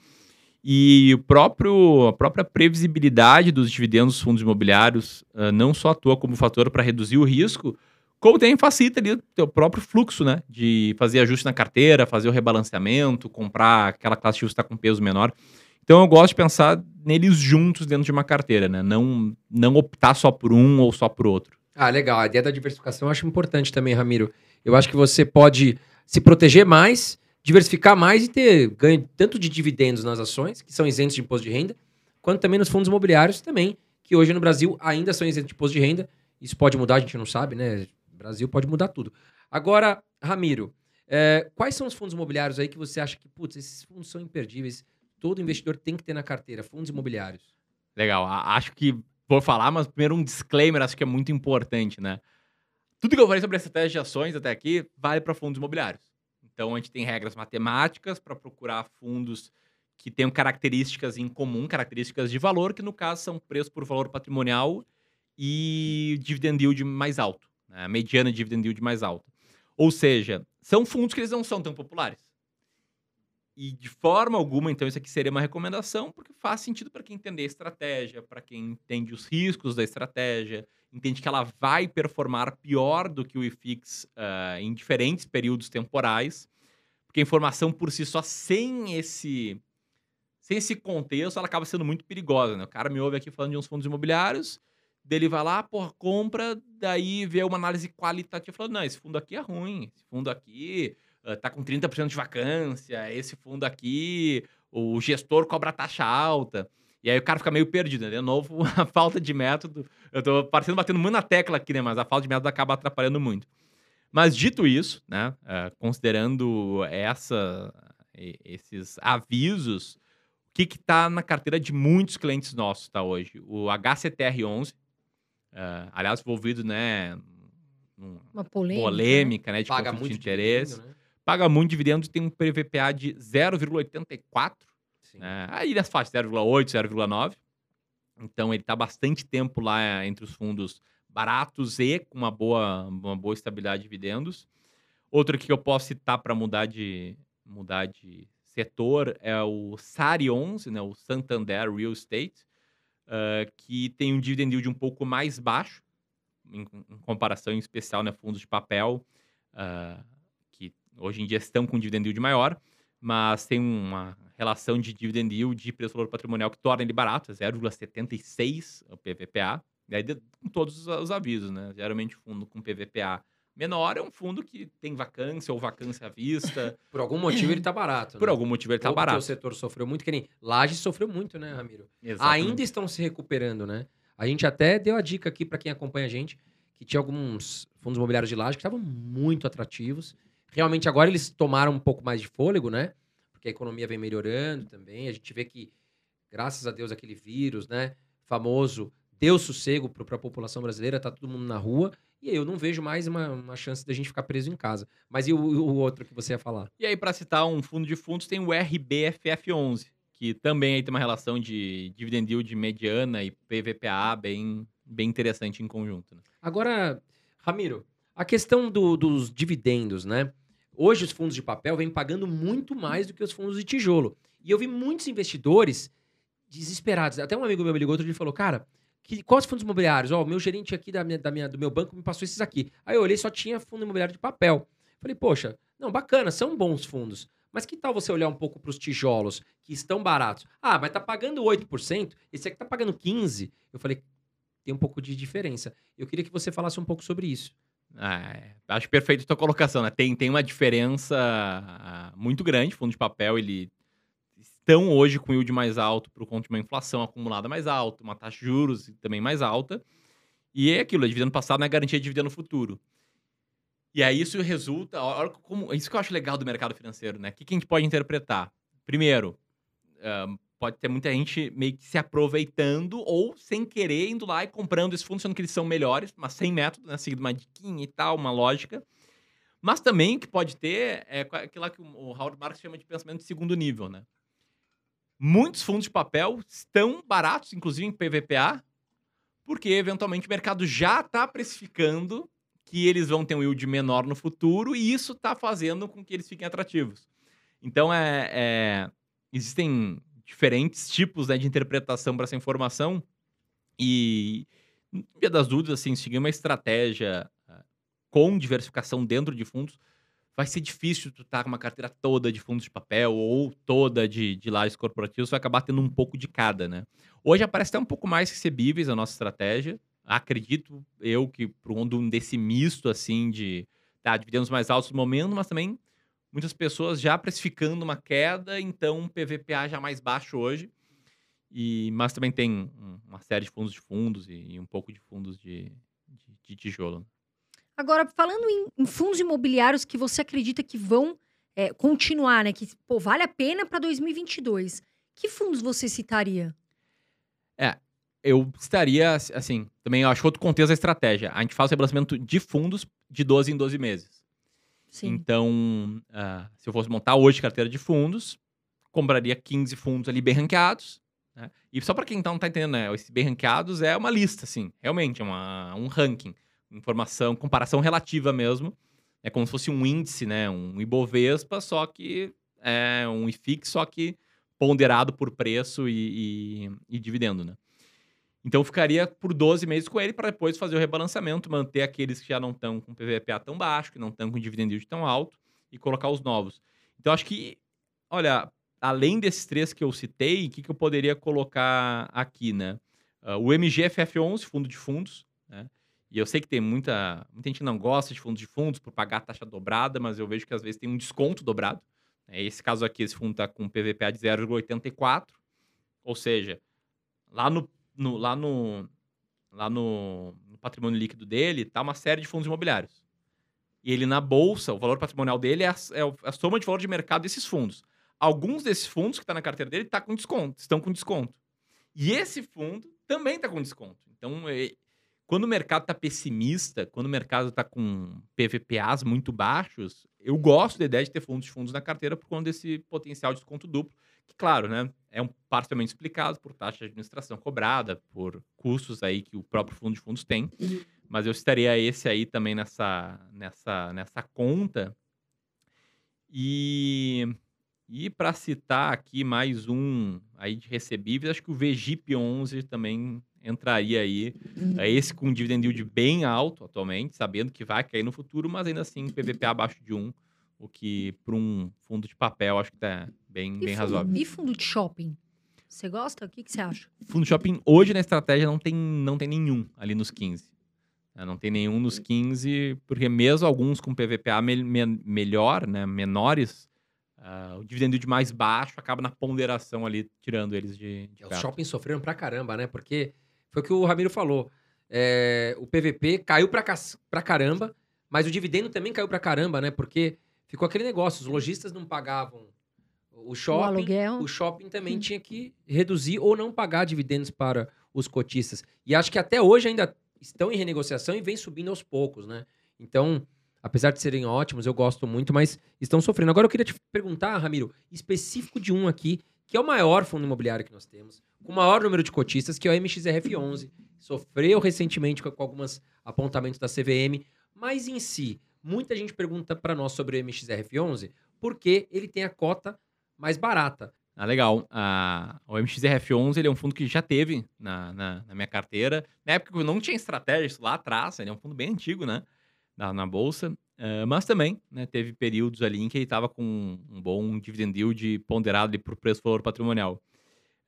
E o próprio, a própria previsibilidade dos dividendos dos fundos imobiliários uh, não só atua como fator para reduzir o risco, também facilita ali o teu próprio fluxo, né? De fazer ajuste na carteira, fazer o rebalanceamento, comprar aquela classe que está com peso menor. Então eu gosto de pensar neles juntos dentro de uma carteira, né? Não, não optar só por um ou só por outro. Ah, legal. A ideia da diversificação eu acho importante também, Ramiro. Eu acho que você pode se proteger mais diversificar mais e ter ganho tanto de dividendos nas ações, que são isentos de imposto de renda, quanto também nos fundos imobiliários também, que hoje no Brasil ainda são isentos de imposto de renda. Isso pode mudar, a gente não sabe, né? Brasil pode mudar tudo. Agora, Ramiro, é, quais são os fundos imobiliários aí que você acha que, putz, esses fundos são imperdíveis, todo investidor tem que ter na carteira, fundos imobiliários? Legal, acho que vou falar, mas primeiro um disclaimer, acho que é muito importante, né? Tudo que eu falei sobre a estratégia de ações até aqui vale para fundos imobiliários. Então, a gente tem regras matemáticas para procurar fundos que tenham características em comum, características de valor, que no caso são preço por valor patrimonial e dividend yield mais alto? A mediana dividend yield mais alta. Ou seja, são fundos que eles não são tão populares. E de forma alguma, então, isso aqui seria uma recomendação, porque faz sentido para quem entender a estratégia, para quem entende os riscos da estratégia, entende que ela vai performar pior do que o IFIX uh, em diferentes períodos temporais, porque a informação por si só, sem esse, sem esse contexto, ela acaba sendo muito perigosa. Né? O cara me ouve aqui falando de uns fundos imobiliários, dele vai lá, porra, compra, daí vê uma análise qualitativa falando, não, esse fundo aqui é ruim, esse fundo aqui uh, tá com 30% de vacância, esse fundo aqui, o gestor cobra taxa alta. E aí o cara fica meio perdido, né? De novo, a falta de método. Eu tô parecendo batendo muito na tecla aqui, né? Mas a falta de método acaba atrapalhando muito. Mas dito isso, né? Uh, considerando essa, esses avisos, o que que tá na carteira de muitos clientes nossos, tá hoje? O HCTR11, uh, aliás, envolvido, né? Uma polêmica, polêmica né? De Paga muito de interesse. né? Paga muito dividendo e tem um PVPA de 0,84 né? Aí nas faixas 0,8, 0,9. Então ele está bastante tempo lá entre os fundos baratos e com uma boa, uma boa estabilidade de dividendos. Outro que eu posso citar para mudar de, mudar de setor é o SARI 11, né, o Santander Real Estate, uh, que tem um dividend yield um pouco mais baixo, em, em comparação em especial né, fundos de papel, uh, que hoje em dia estão com dividend yield maior, mas tem uma relação de dividend yield de preço valor patrimonial que torna ele barato, 0,76 o PVPA, e aí com todos os avisos, né? Geralmente fundo com PVPA menor é um fundo que tem vacância ou vacância à vista. Por algum motivo ele tá barato. Por né? algum motivo ele tá porque barato. o setor sofreu muito, que nem Laje sofreu muito, né, Ramiro? Exatamente. Ainda estão se recuperando, né? A gente até deu a dica aqui para quem acompanha a gente que tinha alguns fundos imobiliários de laje que estavam muito atrativos. Realmente agora eles tomaram um pouco mais de fôlego, né? Porque a economia vem melhorando também. A gente vê que, graças a Deus, aquele vírus, né, famoso, deu sossego para a população brasileira, tá todo mundo na rua. E aí eu não vejo mais uma, uma chance da gente ficar preso em casa. Mas e o, o outro que você ia falar? E aí, para citar um fundo de fundos, tem o RBFF11, que também aí tem uma relação de dividend yield mediana e PVPA bem, bem interessante em conjunto. Né? Agora, Ramiro, a questão do, dos dividendos, né? Hoje os fundos de papel vêm pagando muito mais do que os fundos de tijolo. E eu vi muitos investidores desesperados. Até um amigo meu me ligou outro dia e falou: Cara, que, quais fundos imobiliários? Ó, o meu gerente aqui da minha, da minha, do meu banco me passou esses aqui. Aí eu olhei só tinha fundo imobiliário de papel. Falei, poxa, não, bacana, são bons fundos. Mas que tal você olhar um pouco para os tijolos, que estão baratos? Ah, mas tá pagando 8%, esse aqui tá pagando 15%. Eu falei, tem um pouco de diferença. Eu queria que você falasse um pouco sobre isso. Ah, é. acho perfeito a tua colocação, né? Tem, tem uma diferença ah, muito grande. Fundo de papel, ele estão hoje com yield mais alto por conta de uma inflação acumulada mais alta, uma taxa de juros também mais alta. E é aquilo, a dividendo passado não é garantia de dividendo futuro. E aí isso resulta, olha como, isso que eu acho legal do mercado financeiro, né? O que, que a gente pode interpretar? Primeiro, pode ter muita gente meio que se aproveitando ou sem querer indo lá e comprando esses fundos, sendo que eles são melhores, mas sem método, né? Seguindo uma diquinha e tal, uma lógica. Mas também que pode ter é aquilo que o Howard Marks chama de pensamento de segundo nível, né? Muitos fundos de papel estão baratos, inclusive em PVPA, porque eventualmente o mercado já está precificando que eles vão ter um yield menor no futuro e isso está fazendo com que eles fiquem atrativos. Então, é, é existem diferentes tipos né, de interpretação para essa informação e, no dia das dúvidas, assim, seguir uma estratégia ah, com diversificação dentro de fundos vai ser difícil tu estar tá com uma carteira toda de fundos de papel ou toda de, de lajes corporativos, vai acabar tendo um pouco de cada, né? Hoje aparece até um pouco mais recebíveis a nossa estratégia. Acredito eu que por um desse misto, assim, de tá, dividendos mais altos no momento, mas também muitas pessoas já precificando uma queda, então PVPA já mais baixo hoje. E, mas também tem uma série de fundos de fundos e, e um pouco de fundos de, de, de tijolo. Agora, falando em, em fundos imobiliários que você acredita que vão é, continuar, né? Que pô, vale a pena para 2022. Que fundos você citaria? É, eu citaria, assim, também eu acho outro contexto da estratégia. A gente faz o rebalanceamento de fundos de 12 em 12 meses. Sim. Então, uh, se eu fosse montar hoje carteira de fundos, compraria 15 fundos ali bem ranqueados. Né? E só para quem então não tá entendendo, né? Esses bem ranqueados é uma lista, assim, realmente, é uma, um ranking informação, comparação relativa mesmo. É como se fosse um índice, né? Um Ibovespa, só que é um IFIX, só que ponderado por preço e, e, e dividendo, né? Então ficaria por 12 meses com ele para depois fazer o rebalanceamento, manter aqueles que já não estão com PVPA tão baixo, que não estão com dividend yield tão alto e colocar os novos. Então acho que, olha, além desses três que eu citei, o que, que eu poderia colocar aqui, né? Uh, o MGFF11, fundo de fundos, né? E eu sei que tem muita, muita gente não gosta de fundos de fundos por pagar taxa dobrada, mas eu vejo que às vezes tem um desconto dobrado. Né? Esse caso aqui, esse fundo está com PVPA de 0,84, ou seja, lá no, no, lá no, lá no, no patrimônio líquido dele está uma série de fundos imobiliários. E ele na bolsa, o valor patrimonial dele é a, é a soma de valor de mercado desses fundos. Alguns desses fundos que está na carteira dele tá com desconto, estão com desconto. E esse fundo também está com desconto. Então, quando o mercado está pessimista, quando o mercado está com PVPAs muito baixos, eu gosto da ideia de ter fundos de fundos na carteira por conta desse potencial de desconto duplo, que, claro, né, é um parcialmente explicado por taxa de administração cobrada, por custos aí que o próprio fundo de fundos tem. Uhum. Mas eu estaria esse aí também nessa, nessa, nessa conta. E, e para citar aqui mais um aí de recebíveis, acho que o VGIP 11 também entraria aí. É esse com um dividend yield bem alto atualmente, sabendo que vai cair no futuro, mas ainda assim PVP abaixo de 1, o que para um fundo de papel acho que tá bem, e bem fundo, razoável. E fundo de shopping? Você gosta? O que, que você acha? Fundo de shopping hoje na estratégia não tem, não tem nenhum ali nos 15. Né, não tem nenhum nos 15, porque mesmo alguns com PVPA me, me, melhor, né, menores, uh, o dividend yield mais baixo acaba na ponderação ali, tirando eles de, de é, Os shoppings sofreram pra caramba, né? Porque foi o que o Ramiro falou. É, o PVP caiu pra, pra caramba, mas o dividendo também caiu pra caramba, né? Porque ficou aquele negócio, os lojistas não pagavam o shopping, o, o shopping também hum. tinha que reduzir ou não pagar dividendos para os cotistas. E acho que até hoje ainda estão em renegociação e vem subindo aos poucos, né? Então, apesar de serem ótimos, eu gosto muito, mas estão sofrendo. Agora eu queria te perguntar, Ramiro, específico de um aqui, que é o maior fundo imobiliário que nós temos, com o maior número de cotistas, que é o MXRF11. Sofreu recentemente com, com alguns apontamentos da CVM, mas em si, muita gente pergunta para nós sobre o MXRF11 porque ele tem a cota mais barata. Ah, legal. Ah, o MXRF11 ele é um fundo que já teve na, na, na, minha carteira. Na época eu não tinha estratégia, isso lá atrás, ele é um fundo bem antigo, né? Na, na bolsa. Uh, mas também né, teve períodos ali em que ele estava com um bom dividend yield ponderado por preço-valor patrimonial.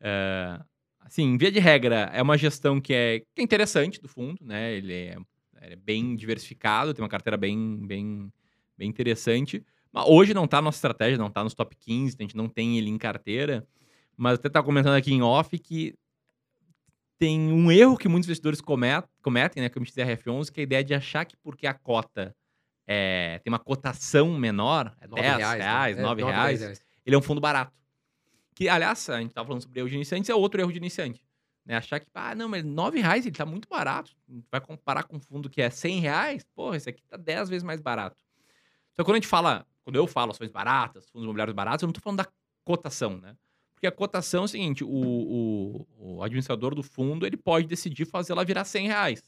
Uh, assim, via de regra, é uma gestão que é, que é interessante do fundo, né? Ele é, é, bem diversificado, tem uma carteira bem, bem, bem interessante. Hoje não está na nossa estratégia, não está nos top 15, a gente não tem ele em carteira. Mas até tá comentando aqui em off que tem um erro que muitos investidores cometem, né, com o MXRF11, que é a ideia de achar que porque a cota é, tem uma cotação menor, é 10 reais, reais né? 9, é, reais, reais, ele é um fundo barato. Que, aliás, a gente estava falando sobre erro de iniciante, é outro erro de iniciante. Né? Achar que, ah, não, mas 9 reais ele está muito barato. Vai comparar com um fundo que é 100 reais, porra, esse aqui está 10 vezes mais barato. Só que quando a gente fala quando eu falo ações baratas, fundos imobiliários baratos, eu não estou falando da cotação, né? Porque a cotação é o seguinte, o, o, o, administrador do fundo, ele pode decidir fazer ela virar 100 reais.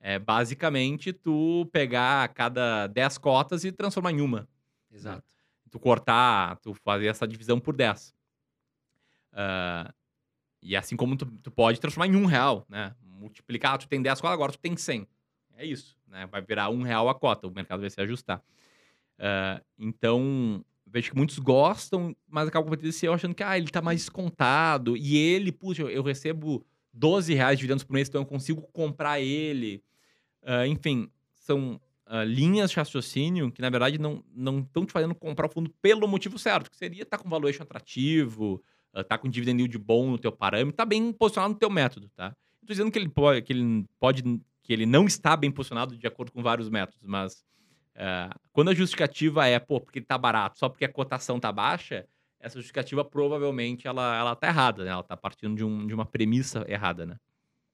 É basicamente tu pegar cada 10 cotas e transformar em uma. Exato. Né? Tu cortar, tu fazer essa divisão por 10. Uh, ah, e assim como tu, tu, pode transformar em um real, né? Multiplicar, tu tem 10 cotas, agora tu tem 100. É isso, né? Vai virar um real a cota, o mercado vai se ajustar. Uh, então, vejo que muitos gostam, mas acabam com esse eu achando que ah, ele está mais descontado. E ele, puxa, eu recebo 12 reais de dividendos por mês, então eu consigo comprar ele. Uh, enfim, são uh, linhas de raciocínio que, na verdade, não estão te fazendo comprar o fundo pelo motivo certo, que seria estar tá com valuation atrativo, estar tá com dividend yield bom no teu parâmetro, tá bem posicionado no teu método, tá? Estou dizendo que ele pode, que ele pode, que ele não está bem posicionado de acordo com vários métodos, mas é, quando a justificativa é, pô, porque tá barato, só porque a cotação tá baixa, essa justificativa provavelmente ela, ela tá errada, né? Ela tá partindo de, um, de uma premissa errada, né?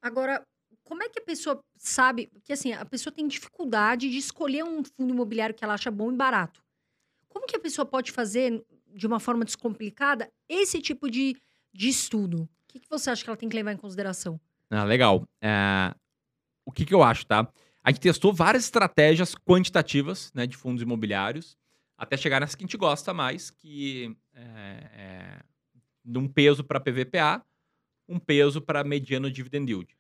Agora, como é que a pessoa sabe? Porque assim, a pessoa tem dificuldade de escolher um fundo imobiliário que ela acha bom e barato. Como que a pessoa pode fazer de uma forma descomplicada esse tipo de, de estudo? O que, que você acha que ela tem que levar em consideração? Ah, legal. É... O que, que eu acho, tá? A gente testou várias estratégias quantitativas né, de fundos imobiliários, até chegar nessa que a gente gosta mais, que é, é de um peso para PVPA, um peso para mediano dividend yield.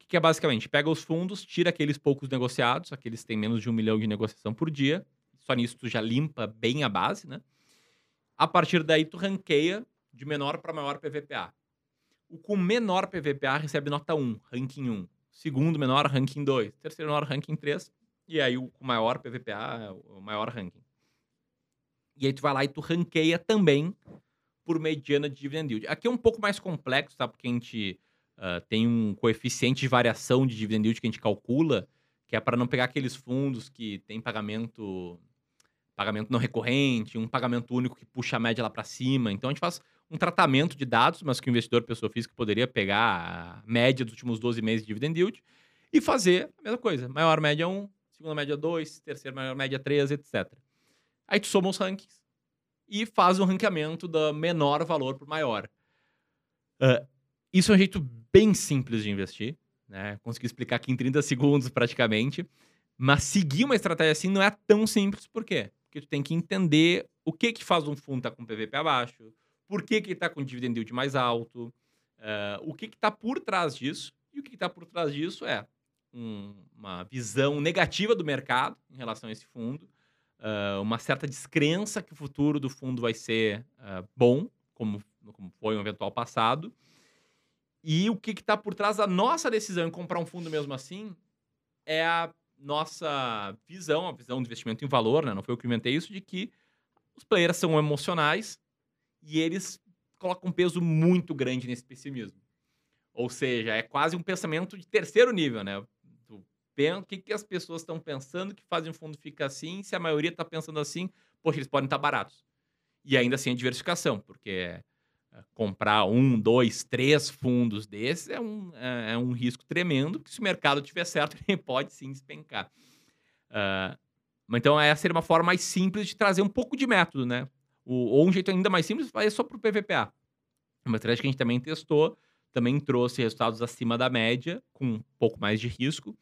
Que, que é basicamente? Pega os fundos, tira aqueles poucos negociados, aqueles que têm menos de um milhão de negociação por dia, só nisso tu já limpa bem a base, né? A partir daí tu ranqueia de menor para maior PVPA. O com menor PVPA recebe nota 1, ranking 1 segundo menor ranking 2, terceiro menor ranking 3, e aí o maior PVPA o maior ranking. E aí tu vai lá e tu ranqueia também por mediana de dividend yield. Aqui é um pouco mais complexo, tá? Porque a gente uh, tem um coeficiente de variação de dividend yield que a gente calcula, que é para não pegar aqueles fundos que tem pagamento pagamento não recorrente, um pagamento único que puxa a média lá para cima. Então a gente faz um tratamento de dados, mas que o investidor, pessoa física, poderia pegar a média dos últimos 12 meses de dividend yield e fazer a mesma coisa. Maior média 1, segunda média 2, terceira maior média 3, etc. Aí tu soma os rankings e faz um ranqueamento da menor valor para maior. Uh, isso é um jeito bem simples de investir, né? Consegui explicar aqui em 30 segundos praticamente. Mas seguir uma estratégia assim não é tão simples, por quê? Porque tu tem que entender o que que faz um fundo estar tá com PVP abaixo, por que, que está com dividend yield mais alto, uh, o que está por trás disso. E o que está por trás disso é um, uma visão negativa do mercado em relação a esse fundo, uh, uma certa descrença que o futuro do fundo vai ser uh, bom, como, como foi um eventual passado. E o que está por trás da nossa decisão em comprar um fundo mesmo assim é a nossa visão, a visão de investimento em valor, né? não foi eu que inventei isso, de que os players são emocionais e eles colocam um peso muito grande nesse pessimismo. Ou seja, é quase um pensamento de terceiro nível, né? O que, que as pessoas estão pensando que fazem o fundo ficar assim? Se a maioria está pensando assim, poxa, eles podem estar tá baratos. E ainda assim a diversificação, porque eh, comprar um, dois, três fundos desses é um, é, é um risco tremendo, que se o mercado tiver certo, ele pode sim despencar. Uh, então, essa seria uma forma mais simples de trazer um pouco de método, né? O, ou um jeito ainda mais simples, fazer só para o PVPA. Uma estratégia que a gente também testou, também trouxe resultados acima da média, com um pouco mais de risco,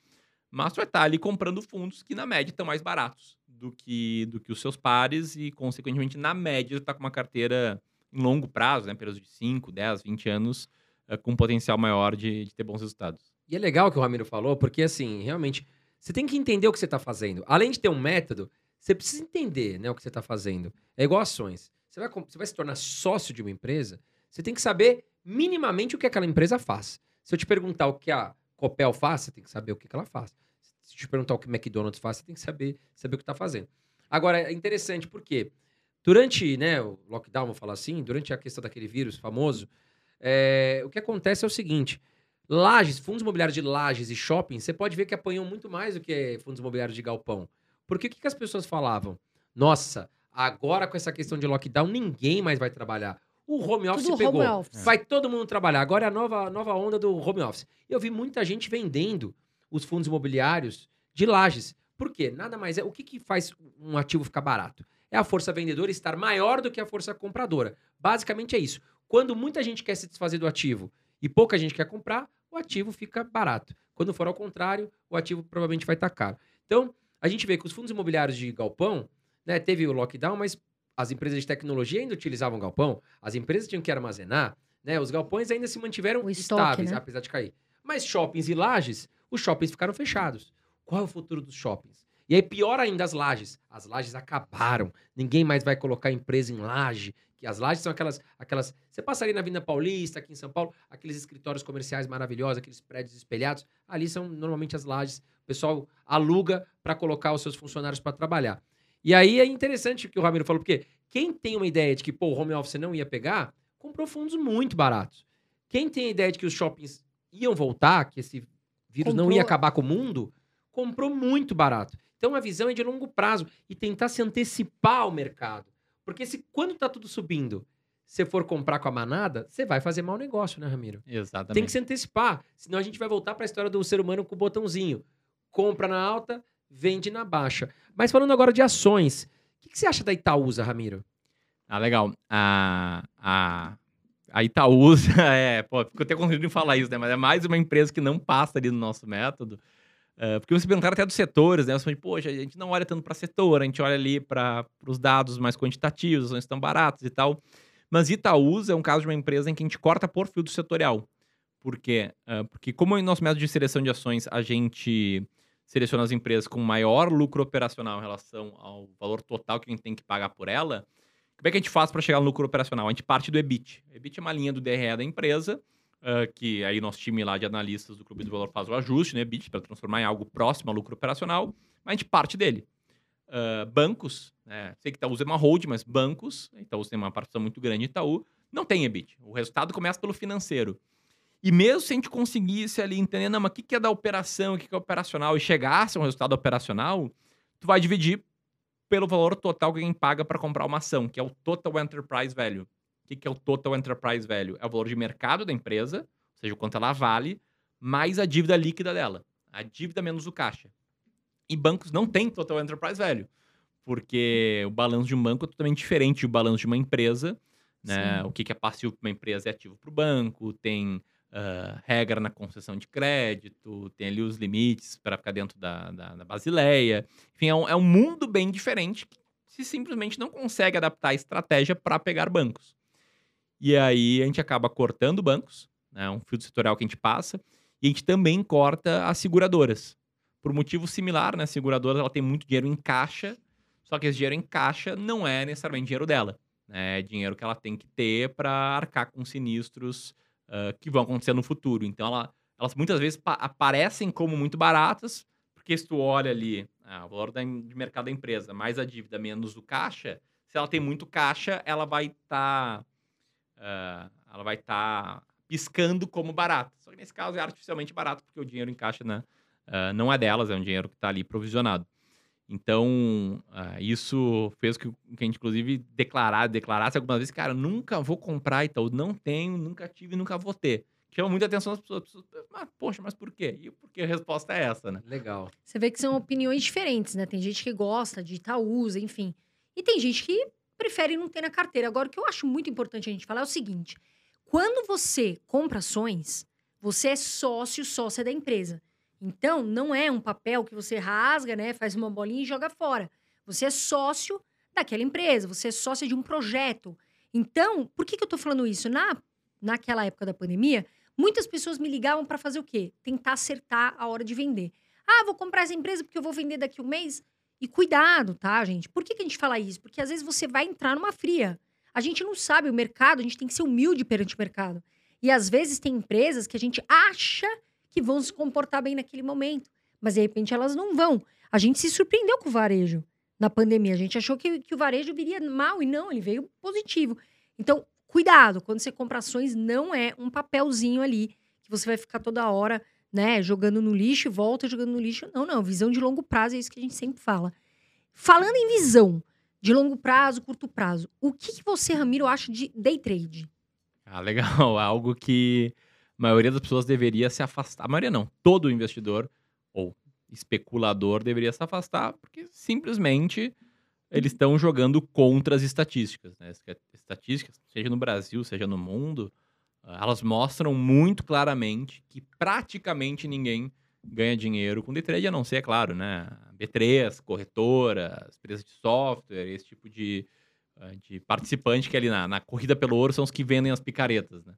mas tu vai estar ali comprando fundos que, na média, estão mais baratos do que, do que os seus pares e, consequentemente, na média, está com uma carteira em longo prazo, né? Período de 5, 10, 20 anos, uh, com potencial maior de, de ter bons resultados. E é legal o que o Ramiro falou, porque, assim, realmente você tem que entender o que você está fazendo. Além de ter um método, você precisa entender né, o que você está fazendo. É igual ações. Você vai, você vai se tornar sócio de uma empresa, você tem que saber minimamente o que aquela empresa faz. Se eu te perguntar o que a Copel faz, você tem que saber o que ela faz. Se eu te perguntar o que McDonald's faz, você tem que saber, saber o que está fazendo. Agora, é interessante porque durante né, o lockdown, vou falar assim, durante a questão daquele vírus famoso, é, o que acontece é o seguinte: Lages, fundos imobiliários de lajes e shopping, você pode ver que apanham muito mais do que fundos imobiliários de galpão. Porque o que, que as pessoas falavam? Nossa, agora com essa questão de lockdown, ninguém mais vai trabalhar. O home office Tudo pegou. home office. Vai todo mundo trabalhar. Agora é a nova, nova onda do home office. Eu vi muita gente vendendo os fundos imobiliários de lajes. Por quê? Nada mais é. O que, que faz um ativo ficar barato? É a força vendedora estar maior do que a força compradora. Basicamente é isso. Quando muita gente quer se desfazer do ativo e pouca gente quer comprar, o ativo fica barato. Quando for ao contrário, o ativo provavelmente vai estar caro. Então, a gente vê que os fundos imobiliários de galpão, né, teve o lockdown, mas as empresas de tecnologia ainda utilizavam galpão, as empresas tinham que armazenar, né, os galpões ainda se mantiveram estoque, estáveis, né? apesar de cair. Mas shoppings e lajes, os shoppings ficaram fechados. Qual é o futuro dos shoppings? E aí, pior ainda, as lajes. As lajes acabaram. Ninguém mais vai colocar empresa em laje. Que as lajes são aquelas, aquelas. Você passa ali na Avenida Paulista, aqui em São Paulo, aqueles escritórios comerciais maravilhosos, aqueles prédios espelhados. Ali são normalmente as lajes. O pessoal aluga para colocar os seus funcionários para trabalhar. E aí é interessante o que o Ramiro falou, porque quem tem uma ideia de que pô, o home office não ia pegar, comprou fundos muito baratos. Quem tem a ideia de que os shoppings iam voltar, que esse vírus não Comprou- ia acabar com o mundo, comprou muito barato. Então a visão é de longo prazo e tentar se antecipar ao mercado. Porque se quando tá tudo subindo, você for comprar com a manada, você vai fazer mau negócio, né, Ramiro? Exatamente. Tem que se antecipar. Senão a gente vai voltar para a história do ser humano com o botãozinho. Compra na alta, vende na baixa. Mas falando agora de ações, o que, que você acha da Itaúsa, Ramiro? Ah, legal. A, a, a Itaúsa é. Pô, fico até conseguindo falar isso, né? Mas é mais uma empresa que não passa ali no nosso método. É, porque você perguntaram até dos setores, né? Você fala, poxa, a gente não olha tanto para setor, a gente olha ali para os dados mais quantitativos, ações estão baratas e tal. Mas Itaúsa é um caso de uma empresa em que a gente corta por filtro setorial. Por quê? É, porque, como em nosso método de seleção de ações, a gente seleciona as empresas com maior lucro operacional em relação ao valor total que a gente tem que pagar por ela, como é que a gente faz para chegar no lucro operacional? A gente parte do EBIT. EBIT é uma linha do DRE da empresa, ah, que aí nosso time lá de analistas do Clube do Valor faz o ajuste no EBIT para transformar em algo próximo ao lucro operacional, mas a gente parte dele. Ah, bancos, né? sei que Itaú é uma hold, mas bancos, Itaú tem uma participação muito grande em Itaú, não tem EBIT. O resultado começa pelo financeiro. E mesmo se a gente conseguisse ali entender, não, mas o que que é da operação, o que que é operacional, e chegasse a um resultado operacional, tu vai dividir pelo valor total que alguém paga para comprar uma ação, que é o Total Enterprise Value. O que que é o Total Enterprise Value? É o valor de mercado da empresa, ou seja, o quanto ela vale, mais a dívida líquida dela. A dívida menos o caixa. E bancos não têm Total Enterprise Value, porque o balanço de um banco é totalmente diferente do balanço de uma empresa. Né? Sim. O que que é passivo para uma empresa é ativo para o banco, tem ah, regra na concessão de crédito, tem ali os limites para ficar dentro da, da, da Basileia. Enfim, é um, é um mundo bem diferente que se simplesmente não consegue adaptar a estratégia para pegar bancos. E aí a gente acaba cortando bancos, né, um filtro setorial que a gente passa, e a gente também corta as seguradoras. Por motivo similar, né, a seguradora ela tem muito dinheiro em caixa, só que esse dinheiro em caixa não é necessariamente dinheiro dela. né, É dinheiro que ela tem que ter para arcar com sinistros ah, que vão acontecer no futuro. Então, ela- elas muitas vezes pa- aparecem como muito baratas, porque se tu olha ali ah, o valor da, de mercado da empresa, mais a dívida menos o caixa, se ela tem muito caixa, ela vai estar ela vai estar piscando como barata. Só que nesse caso é artificialmente barato, porque o dinheiro em caixa né, ah, não é delas, é um dinheiro que está ali provisionado. Então, ah, isso fez que, que a gente, inclusive, declarar, declarasse algumas vezes, cara, nunca vou comprar Itaú, não tenho, nunca tive, nunca vou ter. Chama muita atenção das pessoas. pessoas mas, poxa, mas por quê? E porque a resposta é essa, né? Legal. Você vê que são opiniões diferentes, né? Tem gente que gosta de Itaúsa, enfim. E tem gente que prefere não ter na carteira. Agora, o que eu acho muito importante a gente falar é o seguinte: quando você compra ações, você é sócio, sócia da empresa. Então, não é um papel que você rasga, né? Faz uma bolinha e joga fora. Você é sócio daquela empresa, você é sócio de um projeto. Então, por que, que eu tô falando isso? Na, naquela época da pandemia, muitas pessoas me ligavam para fazer o quê? Tentar acertar a hora de vender. Ah, vou comprar essa empresa porque eu vou vender daqui a um mês. E cuidado, tá, gente? Por que, que a gente fala isso? Porque às vezes você vai entrar numa fria. A gente não sabe o mercado, a gente tem que ser humilde perante o mercado. E às vezes tem empresas que a gente acha que vão se comportar bem naquele momento, mas de repente elas não vão. A gente se surpreendeu com o varejo na pandemia. A gente achou que, que o varejo viria mal e não, ele veio positivo. Então, cuidado, quando você compra ações, não é um papelzinho ali que você vai ficar toda hora, né, jogando no lixo e volta jogando no lixo. Não, não, visão de longo prazo é isso que a gente sempre fala. Falando em visão de longo prazo, curto prazo, o que, que você, Ramiro, acha de day trade? Ah, legal. Algo que maioria das pessoas deveria se afastar. A maioria não. Todo investidor ou especulador deveria se afastar, porque simplesmente eles estão jogando contra as estatísticas. Né? Estatísticas, seja no Brasil, seja no mundo, ah, elas mostram muito claramente que praticamente ninguém ganha dinheiro com day trade, a não ser, é claro, né? B3, corretora, empresas de software, esse tipo de, ah, de participante que ali na, na corrida pelo ouro são os que vendem as picaretas, né?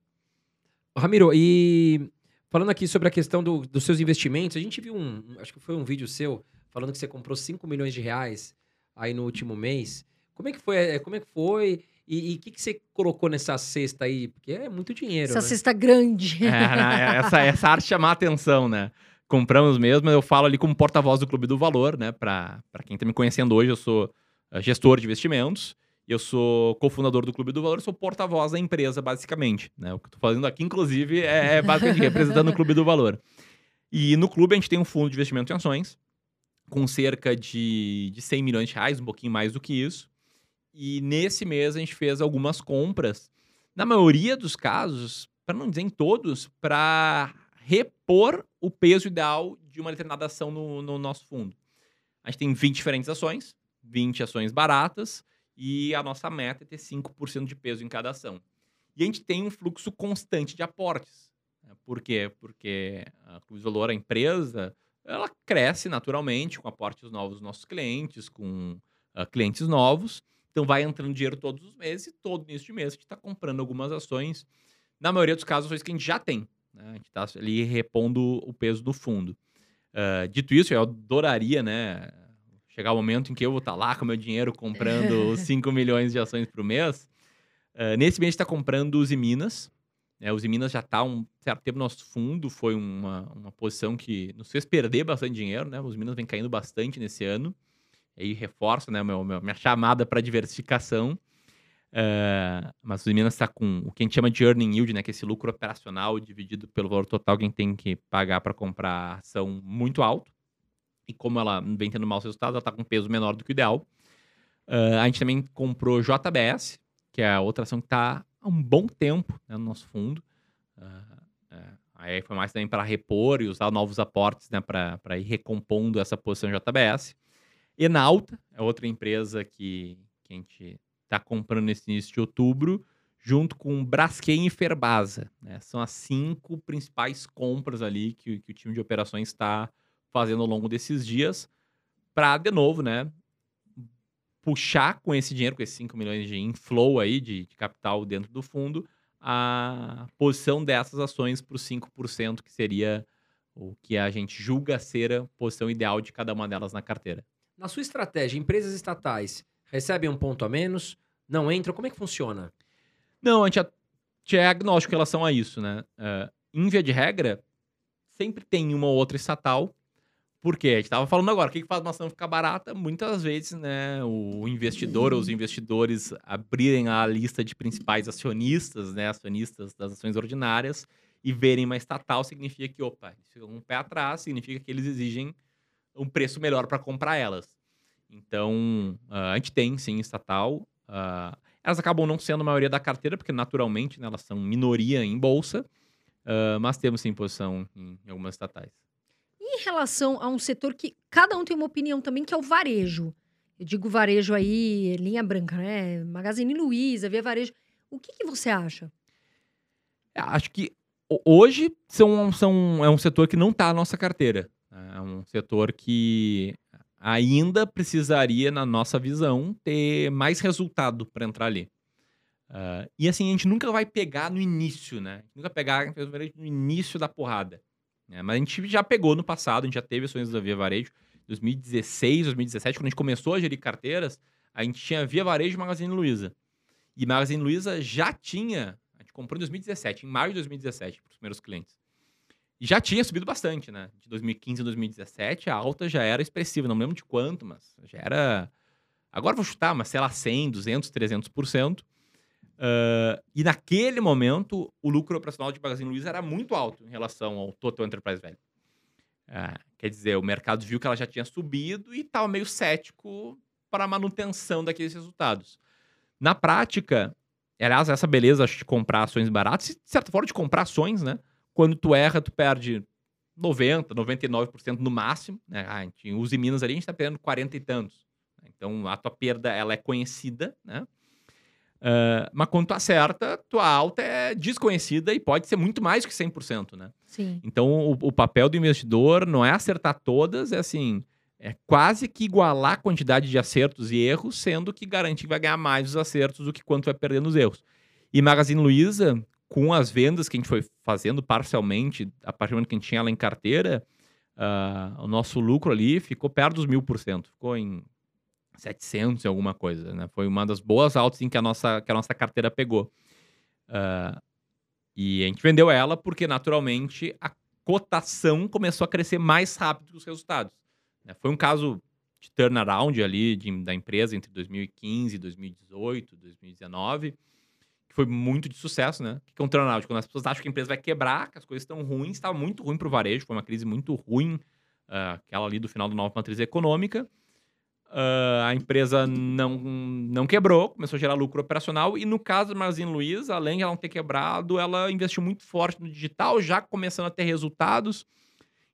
Ramiro, e falando aqui sobre a questão do, dos seus investimentos, a gente viu um, acho que foi um vídeo seu, falando que você comprou 5 milhões de reais aí no último mês. Como é que foi? É, como é que foi? E o que, que você colocou nessa cesta aí? Porque é muito dinheiro, Essa né? cesta grande. É, né? essa, essa arte chamar a atenção, né? Compramos mesmo, eu falo ali como porta-voz do Clube do Valor, né? Para quem está me conhecendo hoje, eu sou eh, gestor de investimentos. Eu sou cofundador do Clube do Valor, sou porta-voz da empresa, basicamente. Né? O que eu tô fazendo aqui, inclusive, é, é basicamente representando o Clube do Valor. E no clube a gente tem um fundo de investimento em ações, com cerca de, de 100 milhões de reais, um pouquinho mais do que isso. E nesse mês a gente fez algumas compras, na maioria dos casos, para não dizer em todos, para repor o peso ideal de uma determinada ação no, no nosso fundo. A gente tem 20 diferentes ações, 20 ações baratas, e a nossa meta é ter 5% de peso em cada ação. E a gente tem um fluxo constante de aportes. Né? Por quê? Porque a Clube Valor, a empresa, ela cresce naturalmente com aportes novos dos nossos clientes, com uh, clientes novos. Então vai entrando dinheiro todos os meses e todo início de mês a gente está comprando algumas ações. Na maioria dos casos, ações que a gente já tem. Né? A gente está ali repondo o peso do fundo. Uh, dito isso, eu adoraria, né? Chegar o momento em que eu vou estar tá lá com meu dinheiro comprando 5 milhões de ações por mês. Uh, nesse mês a gente está comprando os Minas. Né? Os Minas já está um certo tempo no nosso fundo, foi uma, uma posição que nos fez perder bastante dinheiro, né? Os Minas vem caindo bastante nesse ano. E aí reforça né, meu, meu minha chamada para diversificação. Uh, mas os Minas está com o que a gente chama de earning yield, né, que é esse lucro operacional dividido pelo valor total que a gente tem que pagar para comprar ação muito alto e como ela vem tendo maus resultados, ela está com peso menor do que o ideal. Uh, a gente também comprou JBS, que é outra ação que está há um bom tempo né, no nosso fundo. Uh, aí foi mais também para repor e usar novos aportes né, para ir recompondo essa posição JBS. Enalta é outra empresa que, que a gente está comprando nesse início de outubro, junto com Braskem e Ferbasa. Né? São as cinco principais compras ali que, que o time de operações está fazendo ao longo desses dias para, de novo, né, puxar com esse dinheiro, com esses 5 milhões de inflow aí de, de capital dentro do fundo, a posição dessas ações para os 5%, que seria o que a gente julga ser a posição ideal de cada uma delas na carteira. Na sua estratégia, empresas estatais recebem um ponto a menos, não entram, como é que funciona? Não, a gente é agnóstico em relação a isso, né? Uh, em via de regra, sempre tem uma ou outra estatal porque a gente estava falando agora, o que, faz uma ação ficar barata? Muitas vezes, né, o investidor ou os investidores abrirem a lista de principais acionistas, né, acionistas das ações ordinárias, e verem uma estatal significa que, opa, um pé atrás, significa que eles exigem um preço melhor para comprar elas. Então, ah, a gente tem, sim, estatal. ah, elas acabam não sendo a maioria da carteira, porque naturalmente né, elas são minoria em bolsa, ah, mas temos sim posição em algumas estatais. Em relação a um setor que cada um tem uma opinião também, que é o varejo. Eu digo varejo aí, linha branca, né? Magazine Luiza, Via Varejo. O que, que você acha? É, Acho que ho- hoje são, são, é um setor que não está na nossa carteira. É um setor que ainda precisaria, na nossa visão, ter mais resultado para entrar ali. Ah, e assim, a gente nunca vai pegar no início, né? Nunca pegar no início da porrada. Né? Mas a gente já pegou no passado, a gente já teve ações da Via Varejo. 2016, 2017, quando a gente começou a gerir carteiras, a gente tinha Via Varejo e Magazine Luiza. E Magazine Luiza já tinha, a gente comprou em 2017, em maio de 2017, para os primeiros clientes. E já tinha subido bastante, né? De 2015 a 2017, a alta já era expressiva, não lembro de quanto, mas já era. Agora vou chutar, mas sei lá, 100, 200, 300%. Ah, e naquele momento, o lucro operacional de Magazine Luiza era muito alto em relação ao Total Enterprise Value. Ah, quer dizer, o mercado viu que ela já tinha subido e estava meio cético para a manutenção daqueles resultados. Na prática, aliás, essa beleza de comprar ações baratas, de certa forma, de comprar ações, né? Quando tu erra, tu perde 90%, 99% no máximo. Né? Ah, a gente usa em Minas ali, a gente está perdendo 40 e tantos. Então, a tua perda ela é conhecida, né? Ah, mas quando tu acerta, tua alta é desconhecida e pode ser muito mais que 100%, né? Sim. Então, o, o papel do investidor não é acertar todas, é assim, é quase que igualar a quantidade de acertos e erros, sendo que garante que vai ganhar mais os acertos do que quanto vai perder nos erros. E Magazine Luiza, com as vendas que a gente foi fazendo parcialmente, a partir do momento que a gente tinha ela em carteira, ah, o nosso lucro ali ficou perto dos mil por cento. Ficou em 700 e alguma coisa, né? Foi uma das boas altas em que a nossa, que a nossa carteira pegou. Ah, e a gente vendeu ela porque, naturalmente, a cotação começou a crescer mais rápido que os resultados. né? Foi um caso de turnaround ali de- da empresa entre 2015, 2018, 2019, que foi muito de sucesso, né? O que é um turnaround? Quando as pessoas acham que a empresa vai quebrar, que as coisas estão ruins, estava muito ruim para o varejo, foi uma crise muito ruim, ah, aquela ali do final da nova matriz econômica. Ah, a empresa não, não quebrou, começou a gerar lucro operacional. E no caso da Magazine Luiza, além de ela não ter quebrado, ela investiu muito forte no digital, já começando a ter resultados.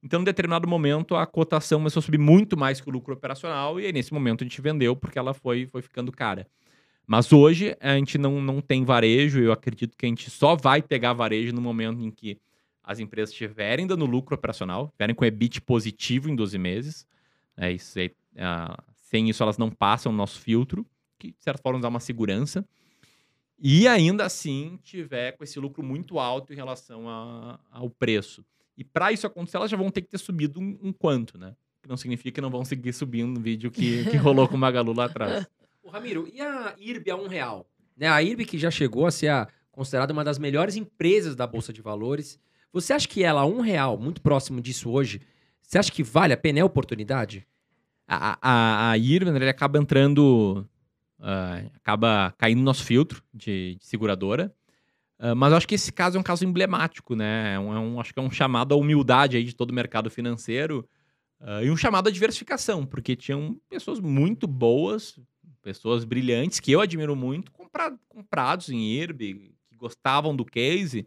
Então, em determinado momento, a cotação começou a subir muito mais que o lucro operacional. E aí, nesse momento, a gente vendeu porque ela foi, foi ficando cara. Mas hoje, a gente não, não tem varejo. Eu acredito que a gente só vai pegar varejo no momento em que as empresas estiverem dando lucro operacional, estiverem com EBIT positivo em 12 meses. É isso aí. ah, sem isso, elas não passam o nosso filtro, que de certa forma dá uma segurança. E ainda assim, tiver com esse lucro muito alto em relação a- ao preço. E para isso acontecer, elas já vão ter que ter subido um, um quanto, né? Que não significa que não vão seguir subindo no vídeo que, que rolou com o Magalu lá atrás. Ô, Ramiro, e a IRB a um real? Né, a IRB que já chegou a ser a- considerada uma das melhores empresas da Bolsa de Valores. Você acha que ela a um real, muito próximo disso hoje, você acha que vale a pena? É oportunidade? A, a, a né, ele acaba entrando, ah, acaba caindo no nosso filtro de, de seguradora. Ah, mas eu acho que esse caso é um caso emblemático, né? É um, é um- acho que é um chamado à humildade aí de todo o mercado financeiro ah, e um chamado à diversificação, porque tinham pessoas muito boas, pessoas brilhantes, que eu admiro muito, compra- comprados em IRB, que gostavam do case.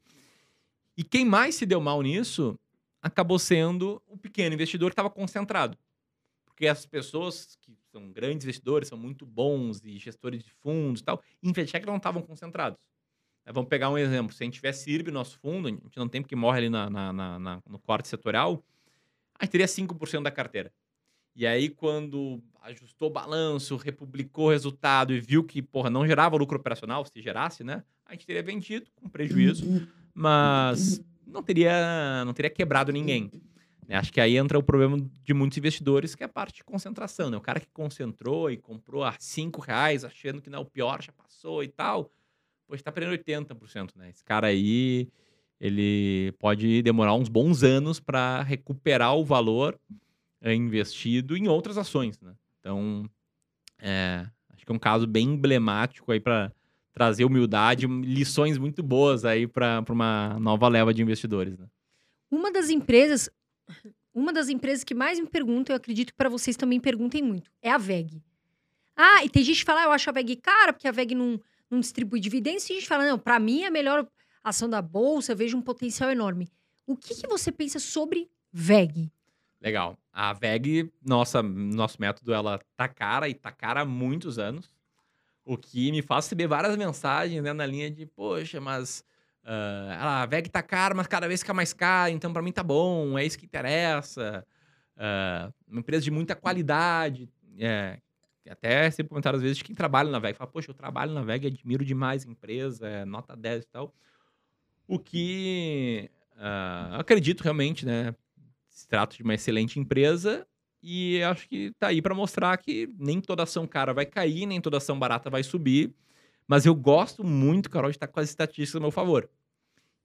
E quem mais se deu mal nisso acabou sendo o pequeno investidor que estava concentrado. Porque as pessoas que são grandes investidores, são muito bons e gestores de fundos e tal, em VTech não estavam concentrados. Eh, Vamos pegar um exemplo. Se a gente tivesse IRB no nosso fundo, a gente não tem porque morre ali na- na- na- no corte setorial, a gente teria 5% da carteira. E aí, quando ajustou o balanço, republicou o resultado e viu que, porra, não gerava lucro operacional, se gerasse, né? A gente teria vendido com prejuízo, mas não teria, não teria quebrado ninguém. Né? Acho que aí entra o problema de muitos investidores, que é a parte de concentração, né? O cara que concentrou e comprou a 5 reais, achando que não, o pior já passou e tal, pois tá perdendo 80%, né? Esse cara aí, ele pode demorar uns bons anos para recuperar o valor é, investido em outras ações, né? Então, é, acho que é um caso bem emblemático aí para trazer humildade, lições muito boas aí para uma nova leva de investidores, né? Uma das empresas. Uma das empresas que mais me perguntam, eu acredito que para vocês também perguntem muito, é a VEG. Ah, e tem gente que fala, ah, eu acho a VEG cara, porque a VEG não, não distribui dividendos. A gente fala, não, para mim é a melhor ação da bolsa, eu vejo um potencial enorme. O que, que você pensa sobre VEG? Legal. A VEG, nossa, nosso método, ela tá cara e tá cara há muitos anos. O que me faz receber várias mensagens né, na linha de, poxa, mas uh, a VEG tá cara, mas cada vez fica mais cara, então para mim tá bom, é isso que interessa. Uh, uma empresa de muita qualidade. É, até recebo comentários às vezes de quem trabalha na VEG. Fala, poxa, eu trabalho na VEG, admiro demais a empresa, é nota 10 e tal. O que uh, acredito realmente, né? Se trata de uma excelente empresa e acho que tá aí para mostrar que nem toda ação cara vai cair, nem toda ação barata vai subir. Mas eu gosto muito, Carol, de estar com as estatísticas a meu favor.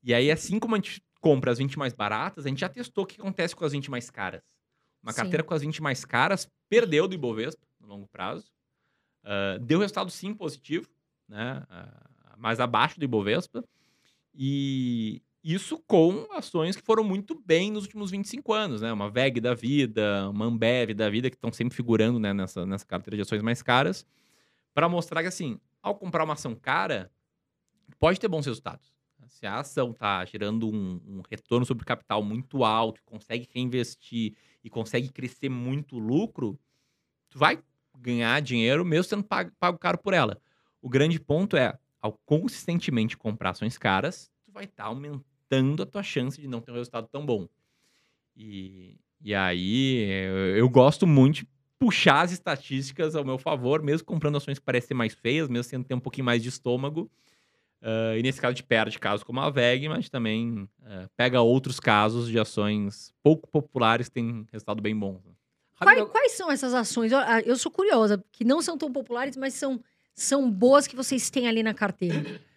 E aí, assim como a gente compra as 20 mais baratas, a gente já testou o que acontece com as 20 mais caras. Uma Sim. carteira com as 20 mais caras perdeu do Ibovespa no longo prazo. Uh, deu resultado sim positivo, né? Uh, mais abaixo do Ibovespa. E isso com ações que foram muito bem nos últimos 25 anos, né? Uma VEG da vida, uma Ambev da vida, que estão sempre figurando né, nessa, nessa carteira de ações mais caras, para mostrar que, assim, ao comprar uma ação cara, pode ter bons resultados. Se a ação está gerando um, um, retorno sobre capital muito alto, consegue reinvestir e consegue crescer muito lucro, tu vai ganhar dinheiro mesmo sendo pago, pago caro por ela. O grande ponto é, ao consistentemente comprar ações caras, tu vai estar tá aumentando a tua chance de não ter um resultado tão bom. E, e aí, eu, eu gosto muito de puxar as estatísticas ao meu favor, mesmo comprando ações que parecem mais feias, mesmo sendo ter um pouquinho mais de estômago. Uh, e nesse caso, a gente perde casos como a VEG, mas também uh, pega outros casos de ações pouco populares que têm resultado bem bom. Quais, quais, são essas ações? Eu, ah, eu, sou curiosa, que não são tão populares, mas são, são boas que vocês têm ali na carteira.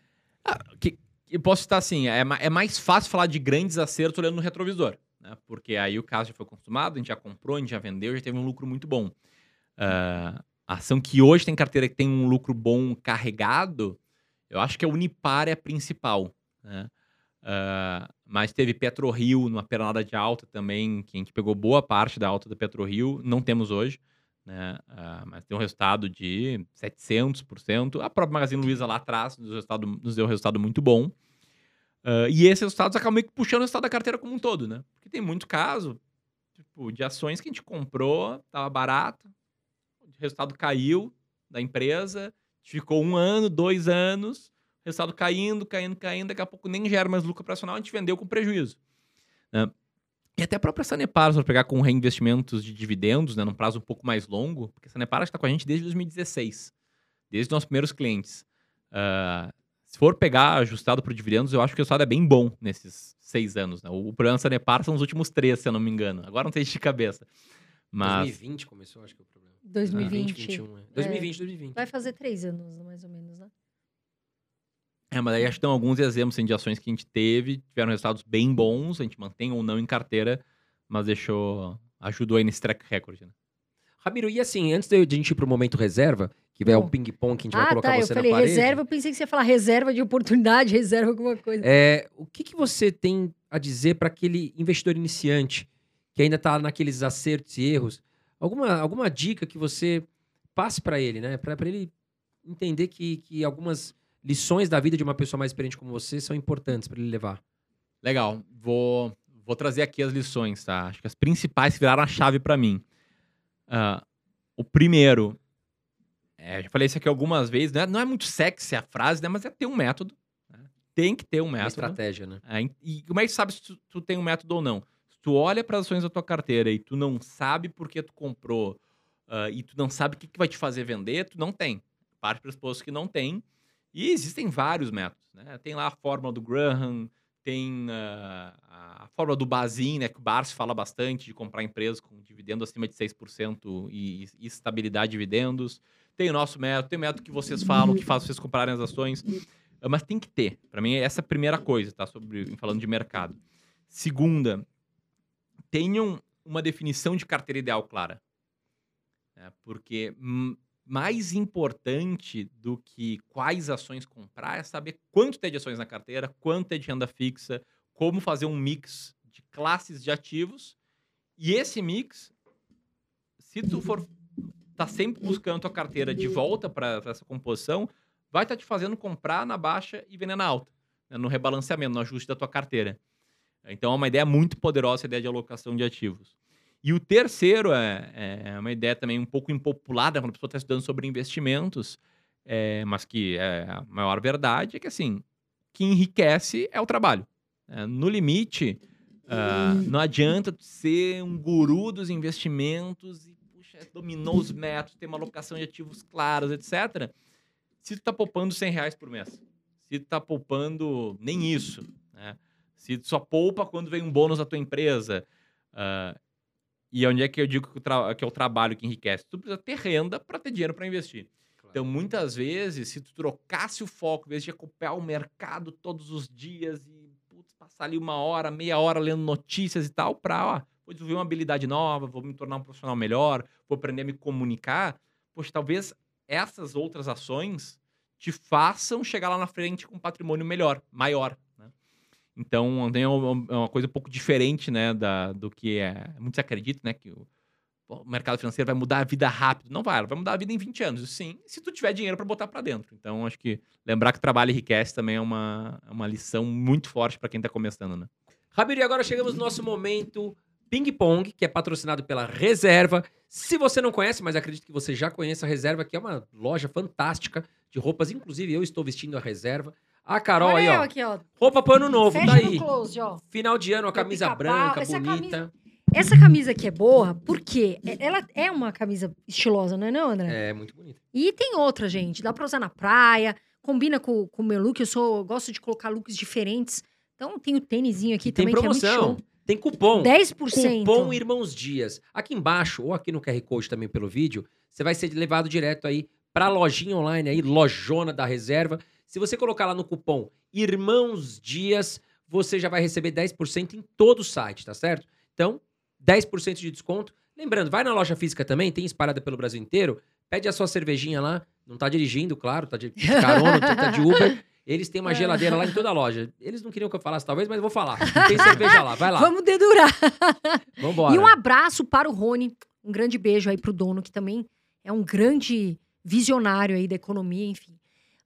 Ah, que, eu posso citar assim: é, é, mais fácil falar de grandes acertos olhando no retrovisor. Né? Porque aí o caso já foi consumado, a gente já comprou, a gente já vendeu, já teve um lucro muito bom. Uh, a ação que hoje tem carteira que tem um lucro bom carregado, eu acho que a Unipar é a principal. Né? Uh, mas teve PetroRio numa pernada de alta também, que a gente pegou boa parte da alta da PetroRio, não temos hoje, né? Uh, mas tem um resultado de 700%. A própria Magazine Luiza lá atrás nos, resultado, nos deu um resultado muito bom. Uh, e esses resultados acabam meio que puxando o resultado da carteira como um todo, né? Porque tem muito caso tipo, de ações que a gente comprou, estava barato, o resultado caiu da empresa, ficou um ano, dois anos, resultado caindo, caindo, caindo, daqui a pouco nem gera mais lucro operacional, a gente vendeu com prejuízo. Né? E até a própria Sanepar, se pegar com reinvestimentos de dividendos, né, num prazo um pouco mais longo, porque a Sanepar está com a gente desde 2016, desde os nossos primeiros clientes. Uh, se for pegar ajustado por dividendos, eu acho que o resultado é bem bom nesses seis anos. Né? O problema da Sanepar são os últimos três, se eu não me engano. Agora não tem de cabeça. Mas... 2020 começou, acho que o. 2020. 2021, é. 2020, 2020. Vai fazer três anos, mais ou menos, né? É, mas aí acho que tem alguns exemplos assim, de ações que a gente teve, tiveram resultados bem bons, a gente mantém ou não em carteira, mas deixou. ajudou aí nesse track record, né? Ramiro, e assim, antes de a gente ir pro momento reserva, que vai o ping-pong que a gente ah, vai colocar tá, você eu falei na parede. reserva, eu pensei que você ia falar reserva de oportunidade, reserva alguma coisa. É, o que, que você tem a dizer para aquele investidor iniciante que ainda está naqueles acertos e erros? Alguma, alguma dica que você passe para ele, né? Para ele entender que, que algumas lições da vida de uma pessoa mais experiente como você são importantes para ele levar. Legal. Vou, vou trazer aqui as lições, tá? Acho que as principais que viraram a chave para mim. Uh, o primeiro, é, já falei isso aqui algumas vezes, né? não é muito sexy a frase, né? Mas é ter um método. Né? Tem que ter um método. Uma estratégia, né? É, e como é que sabe se tu, tu tem um método ou não? Tu olha para as ações da tua carteira e tu não sabe por que tu comprou uh, e tu não sabe o que, que vai te fazer vender, tu não tem. Parte pressuposto que não tem e existem vários métodos, né? Tem lá a fórmula do Graham, tem uh, a fórmula do Bazin, né, que o Barsi fala bastante de comprar empresas com dividendo acima de 6% e, e estabilidade de dividendos. Tem o nosso método, tem o método que vocês falam, que faz vocês comprarem as ações. Ah, mas tem que ter. Para mim, essa é a primeira coisa, tá? Sobre, falando de mercado. Segunda, tenham uma definição de carteira ideal clara. Né? Porque mais importante do que quais ações comprar é saber quanto tem de ações na carteira, quanto é de renda fixa, como fazer um mix de classes de ativos E esse mix, se tu for tá sempre buscando tua carteira de volta para essa composição, vai estar tá te fazendo comprar na baixa e vender na alta, né? no rebalanceamento, no ajuste da tua carteira. Então é uma ideia muito poderosa a ideia de alocação de ativos. E o terceiro é, é uma ideia também um pouco impopulada quando a pessoa está estudando sobre investimentos, é, mas que é a maior verdade, é que assim, que enriquece é o trabalho. É, no limite, uh, não adianta ser um guru dos investimentos e puxa, dominou os métodos, tem uma alocação de ativos claros, etc. Se tu está poupando 100 reais por mês, se tu está poupando nem isso, né? Se tu só poupa quando vem um bônus da tua empresa, uh, e onde é que eu digo que, que, é o trabalho que enriquece? Tu precisa ter renda para ter dinheiro para investir. Então, muitas vezes, se tu trocasse o foco, em vez de acompanhar o mercado todos os dias e putz, passar ali uma hora, meia hora lendo notícias e tal, para, ó, vou desenvolver uma habilidade nova, vou me tornar um profissional melhor, vou aprender a me comunicar, poxa, talvez essas outras ações te façam chegar lá na frente com um patrimônio melhor, maior. Então, é uma coisa um pouco diferente né, da, do que é. Muitos acreditam né, que o o mercado financeiro vai mudar a vida rápido. Não vai, vai mudar a vida em 20 anos. Sim, se tu tiver dinheiro para botar para dentro. Então, acho que lembrar que trabalho enriquece também é uma, é uma lição muito forte para quem está começando, né? Rabir, agora chegamos no nosso momento Ping Pong, que é patrocinado pela Reserva. Se você não conhece, mas acredito que você já conhece a Reserva, que é uma loja fantástica de roupas. Inclusive, eu estou vestindo a Reserva. A Carol Olha aí, ó. Aqui, ó. Roupa pano novo, Fecha tá aí. Close, Final de ano, a camisa branca, bonita. Camisa... Essa camisa aqui é boa porque ela é uma camisa estilosa, não é não, André? É, muito bonita. E tem outra, gente. Dá pra usar na praia, combina com o meu look. Eu sou, eu gosto de colocar looks diferentes. Então tem o tênisinho aqui e também, tem promoção. é. Tem cupom. 10%. Cupom Irmãos Dias. Aqui embaixo, ou aqui no QR Code também pelo vídeo, você vai ser levado direto aí pra lojinha online aí, lojona da reserva. Se você colocar lá no cupom Irmãos Dias, você já vai receber 10% em todo o site, tá certo? Então, 10% de desconto. Lembrando, vai na loja física também, tem espalhada pelo Brasil inteiro. Pede a sua cervejinha lá. Não tá dirigindo, claro, tá de carona, tá de Uber. Eles têm uma é. geladeira lá em toda a loja. Eles não queriam que eu falasse, talvez, mas eu vou falar. Tem cerveja lá, vai lá. Vamos dedurar. Vambora. E um abraço para o Rony. Um grande beijo aí pro dono, que também é um grande visionário aí da economia, enfim.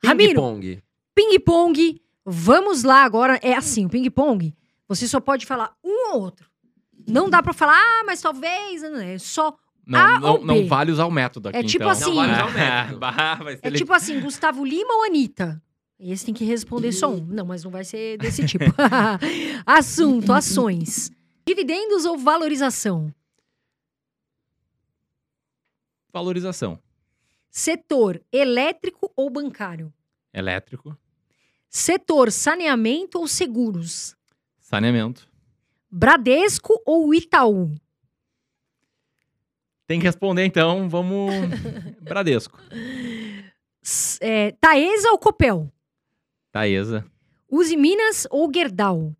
Ping Ramiro, pong. Ping pong. Vamos lá agora. É assim, o ping pong, você só pode falar um ou outro. Não dá pra falar, ah, mas talvez. Não, é só não, A não, ou não vale usar o método aqui, É tipo então. assim- Não vale usar o método. Vai ser É tipo assim, Gustavo Lima ou Anitta? Esse tem que responder só um. Não, mas não vai ser desse tipo. Assunto, ações. Dividendos ou valorização? Valorização. Setor elétrico ou bancário? Elétrico. Setor saneamento ou seguros? Saneamento. Bradesco ou Itaú? Tem que responder, então. Vamos. Bradesco. É, Taesa ou Copel? Taesa. Use Minas ou Gerdau?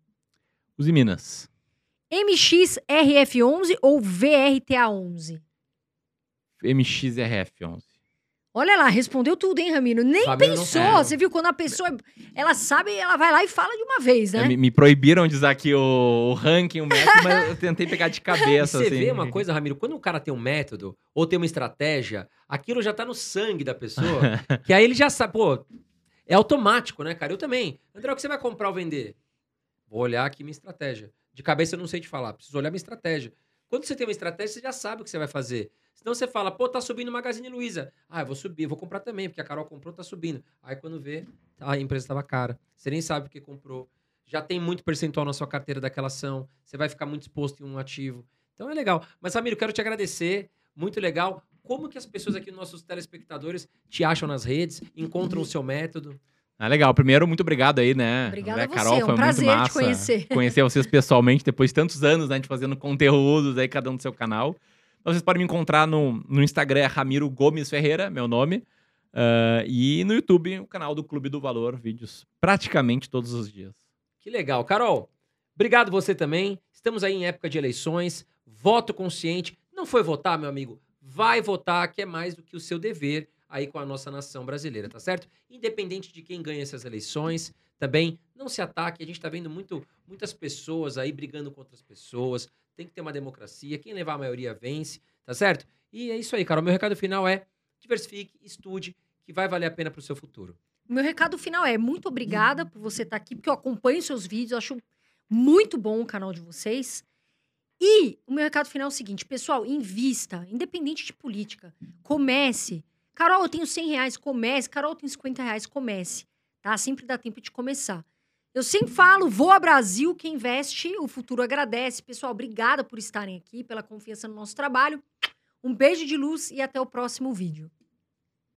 Use Minas. MXRF11 ou VRTA11? MXRF11. Olha lá, respondeu tudo, hein, Ramiro? Nem Ramiro não- pensou. é. Você viu? Quando a pessoa, ela sabe, ela vai lá e fala de uma vez, né? É, me, me proibiram de usar aqui o, o ranking, o método, mas eu tentei pegar de cabeça. você assim. vê uma coisa, Ramiro, quando o cara tem um método ou tem uma estratégia, aquilo já tá no sangue da pessoa, que aí ele já sabe, pô, é automático, né, cara? Eu também. André, o que você vai comprar ou vender? Vou olhar aqui minha estratégia. De cabeça eu não sei te falar, preciso olhar minha estratégia. Quando você tem uma estratégia, você já sabe o que você vai fazer. Senão você fala, pô, tá subindo o Magazine Luiza. Ah, eu vou subir, eu vou comprar também, porque a Carol comprou, tá subindo. Aí quando vê, a empresa estava cara. Você nem sabe o que comprou. Já tem muito percentual na sua carteira daquela ação. Você vai ficar muito exposto em um ativo. Então é legal. Mas, Ramiro, quero te agradecer. Muito legal. Como que as pessoas aqui, nossos telespectadores, te acham nas redes, encontram o seu método? Ah, legal. Primeiro, muito obrigado aí, né? Obrigada a você, Carol, é um foi prazer muito te massa conhecer. Conhecer vocês pessoalmente, depois de tantos anos, né? A gente fazendo conteúdos aí, cada um do seu canal. Então, vocês podem me encontrar no, no Instagram, é Ramiro Gomes Ferreira, meu nome. Ah, e no YouTube, o canal do Clube do Valor, vídeos praticamente todos os dias. Que legal. Carol, obrigado você também. Estamos aí em época de eleições. Voto consciente. Não foi votar, meu amigo? Vai votar, que é mais do que o seu dever aí com a nossa nação brasileira, tá certo? Independente de quem ganha essas eleições, também não se ataque. A gente tá vendo muito, muitas pessoas aí brigando com outras pessoas. Tem que ter uma democracia, quem levar a maioria vence, tá certo? E é isso aí, cara. O meu recado final é diversifique, estude, que vai valer a pena pro seu futuro. Meu recado final é muito obrigada por você estar aqui, porque eu acompanho seus vídeos, acho muito bom o canal de vocês. E o meu recado final é o seguinte, pessoal, invista, independente de política, comece. Carol, eu tenho 100 reais, comece. Carol, eu tenho 50 reais, comece. Tá? Sempre dá tempo de começar. Eu sempre falo, voa Brasil, quem investe, o futuro agradece. Pessoal, obrigada por estarem aqui, pela confiança no nosso trabalho. Um beijo de luz e até o próximo vídeo.